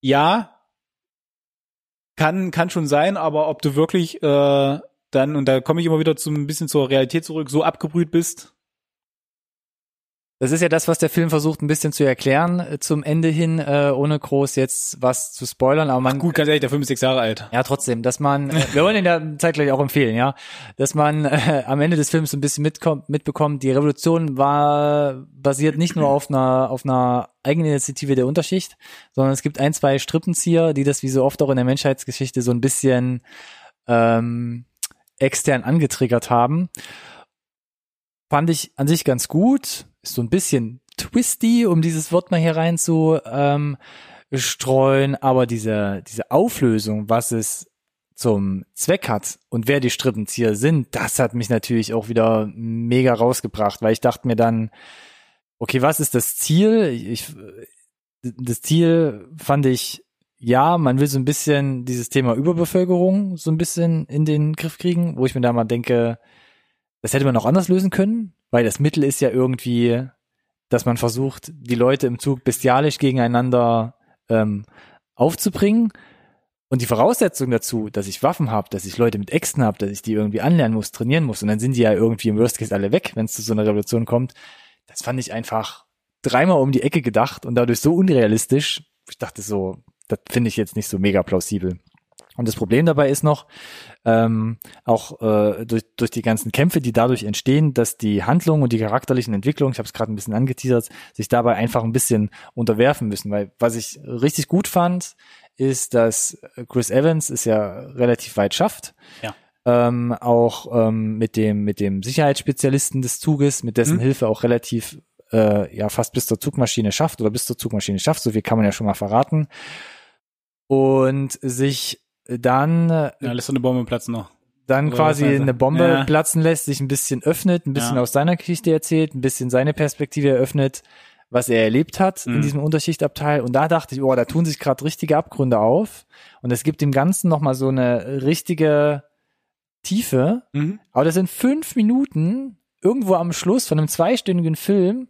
ja, kann, kann schon sein, aber ob du wirklich äh, dann, und da komme ich immer wieder zum ein bisschen zur Realität zurück, so abgebrüht bist. Das ist ja das, was der Film versucht, ein bisschen zu erklären äh, zum Ende hin, äh, ohne groß jetzt was zu spoilern. Aber man, Gut, ganz ehrlich, der Film ist sechs Jahre alt. ja, trotzdem, dass man, äh, wir wollen ihn ja zeitgleich auch empfehlen, ja, dass man äh, am Ende des Films so ein bisschen mitkommt, mitbekommt, die Revolution war basiert nicht nur auf einer auf einer Eigeninitiative der Unterschicht, sondern es gibt ein, zwei Strippenzieher, die das wie so oft auch in der Menschheitsgeschichte so ein bisschen ähm, extern angetriggert haben. Fand ich an sich ganz gut. Ist so ein bisschen twisty, um dieses Wort mal hier rein zu ähm, streuen, aber diese, diese Auflösung, was es zum Zweck hat und wer die Strippenzieher sind, das hat mich natürlich auch wieder mega rausgebracht, weil ich dachte mir dann, okay, was ist das Ziel? Ich, das Ziel fand ich, ja, man will so ein bisschen dieses Thema Überbevölkerung so ein bisschen in den Griff kriegen, wo ich mir da mal denke, das hätte man auch anders lösen können, weil das Mittel ist ja irgendwie, dass man versucht, die Leute im Zug bestialisch gegeneinander ähm, aufzubringen. Und die Voraussetzung dazu, dass ich Waffen habe, dass ich Leute mit Äxten habe, dass ich die irgendwie anlernen muss, trainieren muss, und dann sind die ja irgendwie im Worst Case alle weg, wenn es zu so einer Revolution kommt, das fand ich einfach dreimal um die Ecke gedacht und dadurch so unrealistisch. Ich dachte so, das finde ich jetzt nicht so mega plausibel. Und das Problem dabei ist noch, ähm, auch äh, durch, durch die ganzen Kämpfe, die dadurch entstehen, dass die Handlungen und die charakterlichen Entwicklungen, ich habe es gerade ein bisschen angeteasert, sich dabei einfach ein bisschen unterwerfen müssen. Weil was ich richtig gut fand, ist, dass Chris Evans es ja relativ weit schafft. Ja. Ähm, auch ähm, mit dem mit dem Sicherheitsspezialisten des Zuges, mit dessen Mhm. Hilfe auch relativ äh, ja fast bis zur Zugmaschine schafft oder bis zur Zugmaschine schafft, so viel kann man ja schon mal verraten. Und sich dann äh, Ja, lässt eine Bombe platzen noch. dann Oder quasi eine Bombe Ja. platzen lässt, sich ein bisschen öffnet, ein bisschen Ja. aus seiner Geschichte erzählt, ein bisschen seine Perspektive eröffnet, was er erlebt hat in Mhm. diesem Unterschichtabteil. Und da dachte ich, oh, da tun sich gerade richtige Abgründe auf. Und es gibt dem Ganzen nochmal so eine richtige Tiefe. Mhm. Aber das sind fünf Minuten irgendwo am Schluss von einem zweistündigen Film.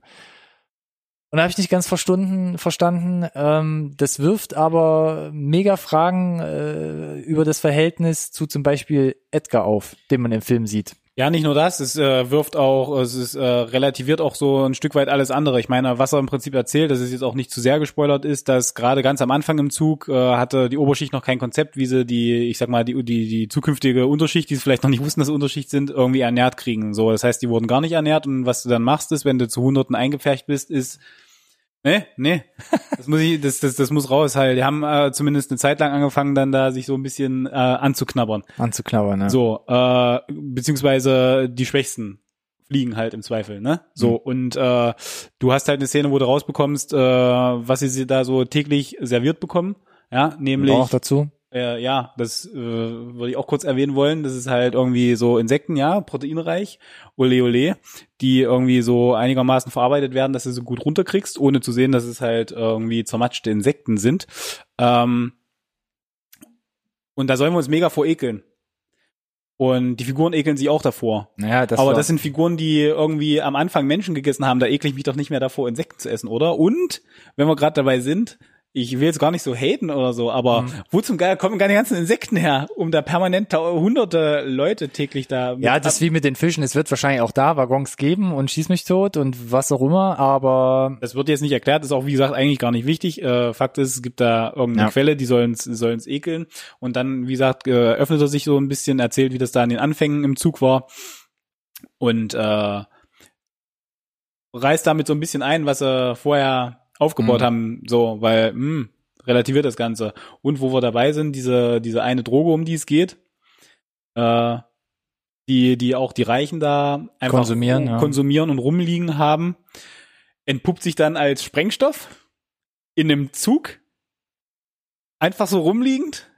Und da habe ich nicht ganz verstanden, verstanden. Ähm, das wirft aber mega Fragen äh, über das Verhältnis zu zum Beispiel Edgar auf, den man im Film sieht. Ja, nicht nur das, es äh, wirft auch, es ist, äh, relativiert auch so ein Stück weit alles andere. Ich meine, was er im Prinzip erzählt, dass es jetzt auch nicht zu sehr gespoilert ist, dass gerade ganz am Anfang im Zug äh, hatte die Oberschicht noch kein Konzept, wie sie die, ich sag mal, die, die, die zukünftige Unterschicht, die sie vielleicht noch nicht wussten, dass sie Unterschicht sind, irgendwie ernährt kriegen. So, das heißt, die wurden gar nicht ernährt und was du dann machst, ist, wenn du zu Hunderten eingepfercht bist, ist Nee, nee. Das muss ich, das, das, das muss raus halt. Die haben äh, zumindest eine Zeit lang angefangen, dann da sich so ein bisschen äh, anzuknabbern. Anzuknabbern, ne? So, äh, beziehungsweise die Schwächsten fliegen halt im Zweifel, ne? So, Mhm. und äh, du hast halt eine Szene, wo du rausbekommst, äh, was sie da so täglich serviert bekommen. Ja, nämlich, Auch noch dazu. Äh, ja, das äh, würde ich auch kurz erwähnen wollen. Das ist halt irgendwie so Insekten, ja, proteinreich, ole ole, die irgendwie so einigermaßen verarbeitet werden, dass du sie gut runterkriegst, ohne zu sehen, dass es halt irgendwie zermatschte Insekten sind. Ähm, und da sollen wir uns mega vor ekeln. Und die Figuren ekeln sich auch davor. Naja, das Aber das sind Figuren, die irgendwie am Anfang Menschen gegessen haben. Da ekle ich mich doch nicht mehr davor, Insekten zu essen, oder? Und, wenn wir gerade dabei sind, ich will jetzt gar nicht so haten oder so, aber Mhm. wo zum Geil kommen gar die ganzen Insekten her, um da permanent hunderte Leute täglich da ja, das ist wie mit den Fischen. Es wird wahrscheinlich auch da Waggons geben und schieß mich tot und was auch immer, aber Das wird jetzt nicht erklärt, ist auch wie gesagt eigentlich gar nicht wichtig. Äh, Fakt ist, es gibt da irgendeine Ja. Quelle, die sollen's sollen's ekeln. Und dann, wie gesagt, äh, öffnet er sich so ein bisschen, erzählt, wie das da in den Anfängen im Zug war. Und äh, reißt damit so ein bisschen ein, was er vorher aufgebaut Mhm. haben, so, weil, mh, relativiert das Ganze. Und wo wir dabei sind, diese, diese eine Droge, um die es geht, äh, die, die auch die Reichen da einfach Konsumieren, ja. konsumieren und rumliegen haben, entpuppt sich dann als Sprengstoff in einem Zug, einfach so rumliegend.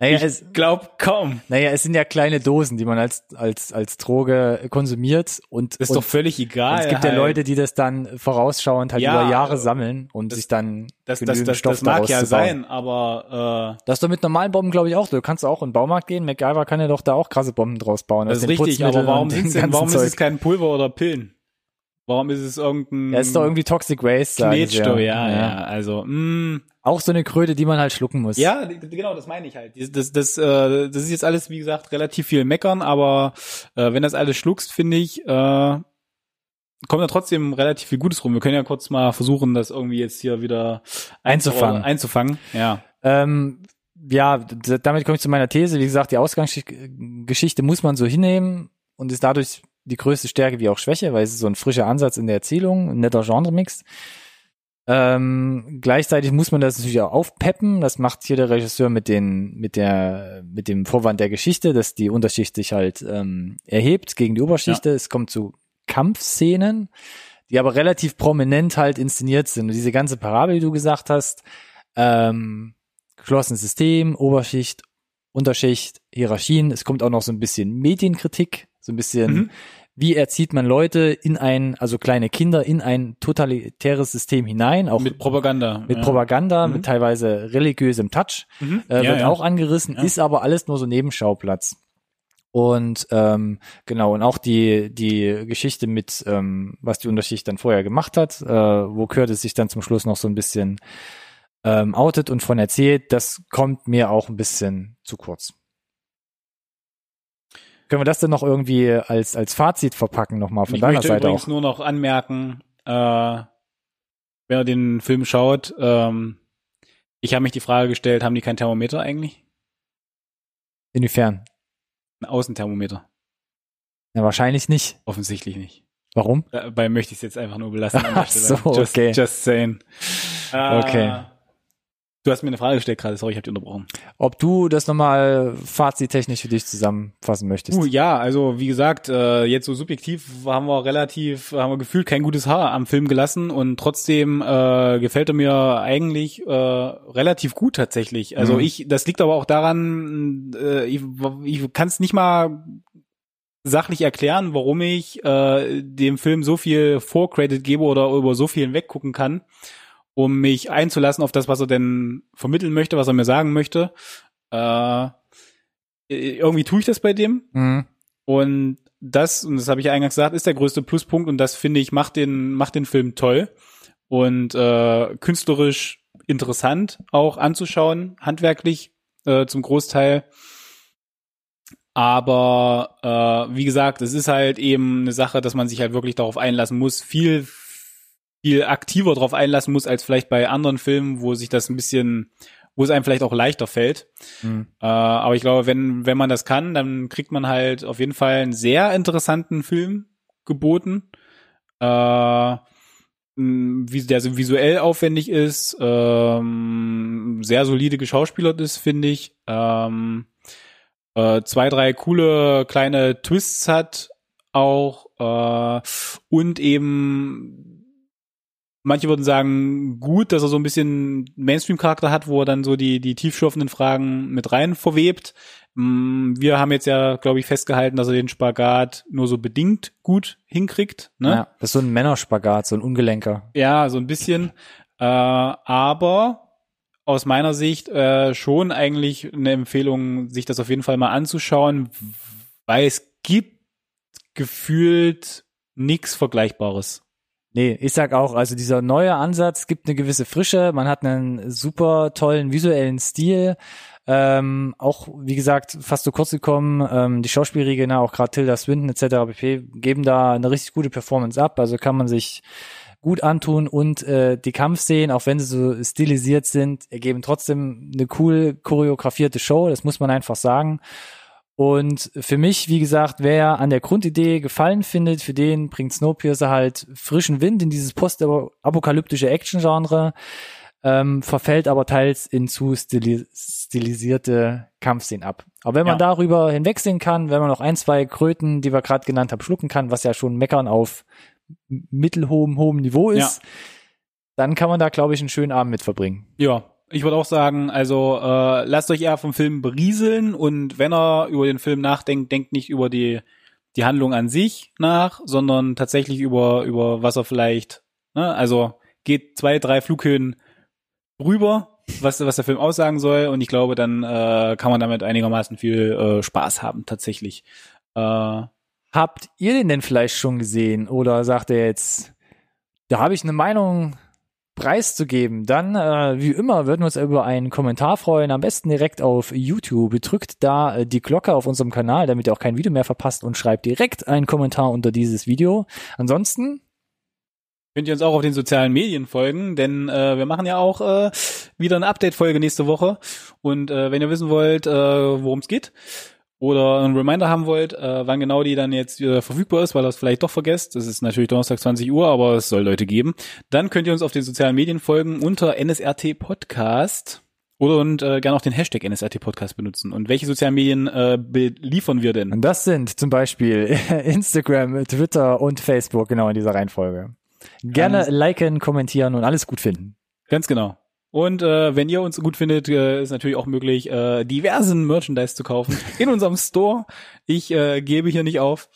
Naja, ich es, glaub kaum. naja, es sind ja kleine Dosen, die man als, als, als Droge konsumiert und, Das ist und doch völlig egal. es gibt ja halt. Leute, die das dann vorausschauend halt Ja, über Jahre sammeln und sich dann das, das, das, Stoff das mag ja sein, aber äh, Das ist doch mit normalen Bomben, glaube ich, auch. Du kannst auch in den Baumarkt gehen. MacGyver kann ja doch da auch krasse Bomben draus bauen. das ist richtig, aber warum, denn, warum ist es kein Pulver oder Pillen? Warum ist es irgendein Ja, ist doch irgendwie Toxic Waste, sie Knetstoff? Ja, ja, also mh, Auch so eine Kröte, die man halt schlucken muss. ja, genau, das meine ich halt. Das, das, das, äh, das ist jetzt alles, wie gesagt, relativ viel meckern, aber äh, wenn das alles schluckst, finde ich, äh, kommt da trotzdem relativ viel Gutes rum. Wir können ja kurz mal versuchen, das irgendwie jetzt hier wieder Einzufangen. Einzufangen, ja. Ähm, ja, damit komme ich zu meiner These. Wie gesagt, die Ausgangsgeschichte muss man so hinnehmen und ist dadurch die größte Stärke wie auch Schwäche, weil es ist so ein frischer Ansatz in der Erzählung, ein netter Genremix. Ähm, gleichzeitig muss man das natürlich auch aufpeppen. Das macht hier der Regisseur mit den, mit der, mit dem Vorwand der Geschichte, dass die Unterschicht sich halt ähm, erhebt gegen die Oberschichte. Es kommt zu Kampfszenen, die aber relativ prominent halt inszeniert sind. Und diese ganze Parabel, die du gesagt hast, ähm, geschlossenes System, Oberschicht, Unterschicht, Hierarchien. Es kommt auch noch so ein bisschen Medienkritik, so ein bisschen, Mhm. wie erzieht man Leute in ein, also kleine Kinder in ein totalitäres System hinein, auch Mit Propaganda. mit ja. Propaganda, Mhm. mit teilweise religiösem Touch, Mhm. äh, Ja, wird ja. auch angerissen, ist aber alles nur so Nebenschauplatz. Und ähm, genau, und auch die, die Geschichte mit, ähm, was die Unterschicht dann vorher gemacht hat, äh, wo Curtis sich dann zum Schluss noch so ein bisschen ähm, outet und von erzählt, das kommt mir auch ein bisschen zu kurz. Können wir das denn noch irgendwie als, als Fazit verpacken nochmal von ich deiner möchte Seite übrigens auch? nur noch anmerken, äh, wer den Film schaut, ähm, ich habe mich die Frage gestellt, haben die kein Thermometer eigentlich? Inwiefern? Ein Außenthermometer? Ja, wahrscheinlich nicht. Offensichtlich nicht. Warum? Dabei möchte ich es jetzt einfach nur belassen. Ach so, just, okay. Just saying. Äh, Okay. Du hast mir eine Frage gestellt gerade, sorry, ich habe dich unterbrochen. Ob du das nochmal fazittechnisch für dich zusammenfassen möchtest? Uh, ja, also wie gesagt, äh, jetzt so subjektiv haben wir relativ, haben wir gefühlt kein gutes Haar am Film gelassen und trotzdem äh, gefällt er mir eigentlich äh, relativ gut tatsächlich. Also Mhm. ich, das liegt aber auch daran, äh, ich, ich kann es nicht mal sachlich erklären, warum ich äh, dem Film so viel Vorcredit gebe oder über so viel hinweggucken kann, um mich einzulassen auf das, was er denn vermitteln möchte, was er mir sagen möchte. Äh, irgendwie tue ich das bei dem. Mhm. Und das, und das habe ich ja eingangs gesagt, ist der größte Pluspunkt und das finde ich macht den, macht den Film toll und äh, künstlerisch interessant auch anzuschauen, handwerklich äh, zum Großteil. Aber äh, wie gesagt, es ist halt eben eine Sache, dass man sich halt wirklich darauf einlassen muss, viel, viel aktiver darauf einlassen muss, als vielleicht bei anderen Filmen, wo sich das ein bisschen, wo es einem vielleicht auch leichter fällt. Mhm. Äh, aber ich glaube, wenn, wenn man das kann, dann kriegt man halt auf jeden Fall einen sehr interessanten Film geboten. Äh, wie der so visuell aufwendig ist, ähm, sehr solide geschauspielert ist, finde ich. Ähm, äh, zwei, drei coole kleine Twists hat auch äh, und eben manche würden sagen, gut, dass er so ein bisschen Mainstream-Charakter hat, wo er dann so die, die tiefschürfenden Fragen mit rein verwebt. Mm, Wir haben jetzt ja, glaube ich, festgehalten, dass er den Spagat nur so bedingt gut hinkriegt. Ne? Ja, das ist so ein Männerspagat, so ein Ungelenker. Ja, so ein bisschen. Äh, aber aus meiner Sicht äh, schon eigentlich eine Empfehlung, sich das auf jeden Fall mal anzuschauen, weil es gibt gefühlt nichts Vergleichbares. Nee, ich sag auch, also dieser neue Ansatz gibt eine gewisse Frische, man hat einen super tollen visuellen Stil, ähm, auch wie gesagt fast so kurz gekommen, ähm, die Schauspielriege, na, auch gerade Tilda Swinton etc. pp. geben da eine richtig gute Performance ab, also kann man sich gut antun und äh, die Kampfszenen, auch wenn sie so stilisiert sind, ergeben trotzdem eine cool choreografierte Show, das muss man einfach sagen. Und für mich, wie gesagt, wer an der Grundidee gefallen findet, für den bringt Snowpiercer halt frischen Wind in dieses postapokalyptische Action-Genre. ähm, verfällt aber teils in zu stili stilisierte Kampfszenen ab. Aber wenn man Ja. darüber hinwegsehen kann, wenn man noch ein, zwei Kröten, die wir gerade genannt haben, schlucken kann, was ja schon meckern auf mittelhohem hohem Niveau ist, dann kann man da, glaube ich, einen schönen Abend mit verbringen. Ja, ich würde auch sagen, also äh, lasst euch eher vom Film berieseln und wenn er über den Film nachdenkt, denkt nicht über die die Handlung an sich nach, sondern tatsächlich über über was er vielleicht, ne, also geht zwei, drei Flughöhen rüber, was was der Film aussagen soll und ich glaube, dann äh, kann man damit einigermaßen viel äh, Spaß haben tatsächlich. Äh, Habt ihr den denn vielleicht schon gesehen oder sagt er jetzt, da habe ich eine Meinung preiszugeben? Dann, äh, wie immer, würden wir uns über einen Kommentar freuen. Am besten direkt auf YouTube. Drückt da äh, die Glocke auf unserem Kanal, damit ihr auch kein Video mehr verpasst und schreibt direkt einen Kommentar unter dieses Video. Ansonsten, Könnt ihr uns auch auf den sozialen Medien folgen, denn äh, wir machen ja auch äh, wieder eine Update-Folge nächste Woche. Und äh, wenn ihr wissen wollt, äh, worum es geht oder einen Reminder haben wollt, äh, wann genau die dann jetzt wieder verfügbar ist, weil ihr es vielleicht doch vergesst, das ist natürlich Donnerstag 20 Uhr, aber es soll Leute geben, dann könnt ihr uns auf den sozialen Medien folgen unter NSRT Podcast. Oder und äh, gerne auch den Hashtag NSRT Podcast benutzen. Und welche sozialen Medien äh, beliefern wir denn? und das sind zum Beispiel Instagram, Twitter und Facebook, genau in dieser Reihenfolge. Gerne liken, kommentieren und alles gut finden. Ganz genau. Und äh, wenn ihr uns gut findet, äh, ist natürlich auch möglich, äh, diversen Merchandise zu kaufen in unserem Store. Ich äh, gebe hier nicht auf.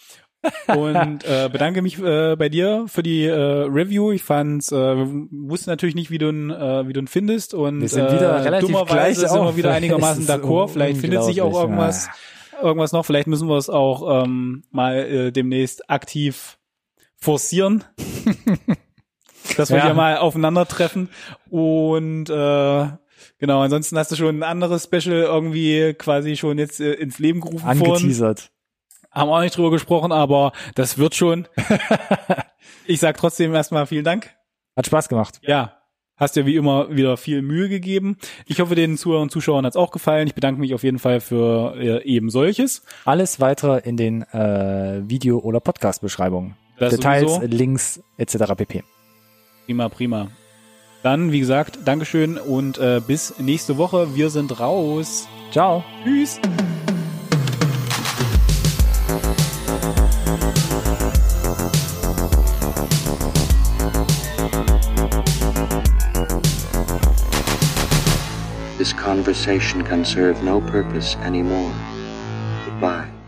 und äh, bedanke mich äh, bei dir für die äh, Review. Ich fand's, äh, wusste natürlich nicht, wie du ihn, äh, wie du ihn findest und Wir sind wieder äh, relativ dummerweise gleich sind wir wieder einigermaßen d'accord. Vielleicht findet sich auch irgendwas, irgendwas noch. Vielleicht müssen wir es auch ähm, mal äh, demnächst aktiv forcieren. Dass wir Ja. hier mal aufeinandertreffen und äh, genau, ansonsten hast du schon ein anderes Special irgendwie quasi schon jetzt äh, ins Leben gerufen. Angeteasert. Haben auch nicht drüber gesprochen, aber das wird schon. ich sag trotzdem erstmal vielen Dank. Hat Spaß gemacht. Ja, hast dir wie immer wieder viel Mühe gegeben. Ich hoffe, den Zuhörern und Zuschauern hat's auch gefallen. Ich bedanke mich auf jeden Fall für äh, eben solches. Alles weitere in den äh, Video- oder Podcast-Beschreibungen. Details, sowieso. Links etc. pp. Prima, prima. Dann, wie gesagt, Dankeschön und äh, bis nächste Woche. Wir sind raus. Ciao. Tschüss. This conversation can serve no purpose anymore. Goodbye.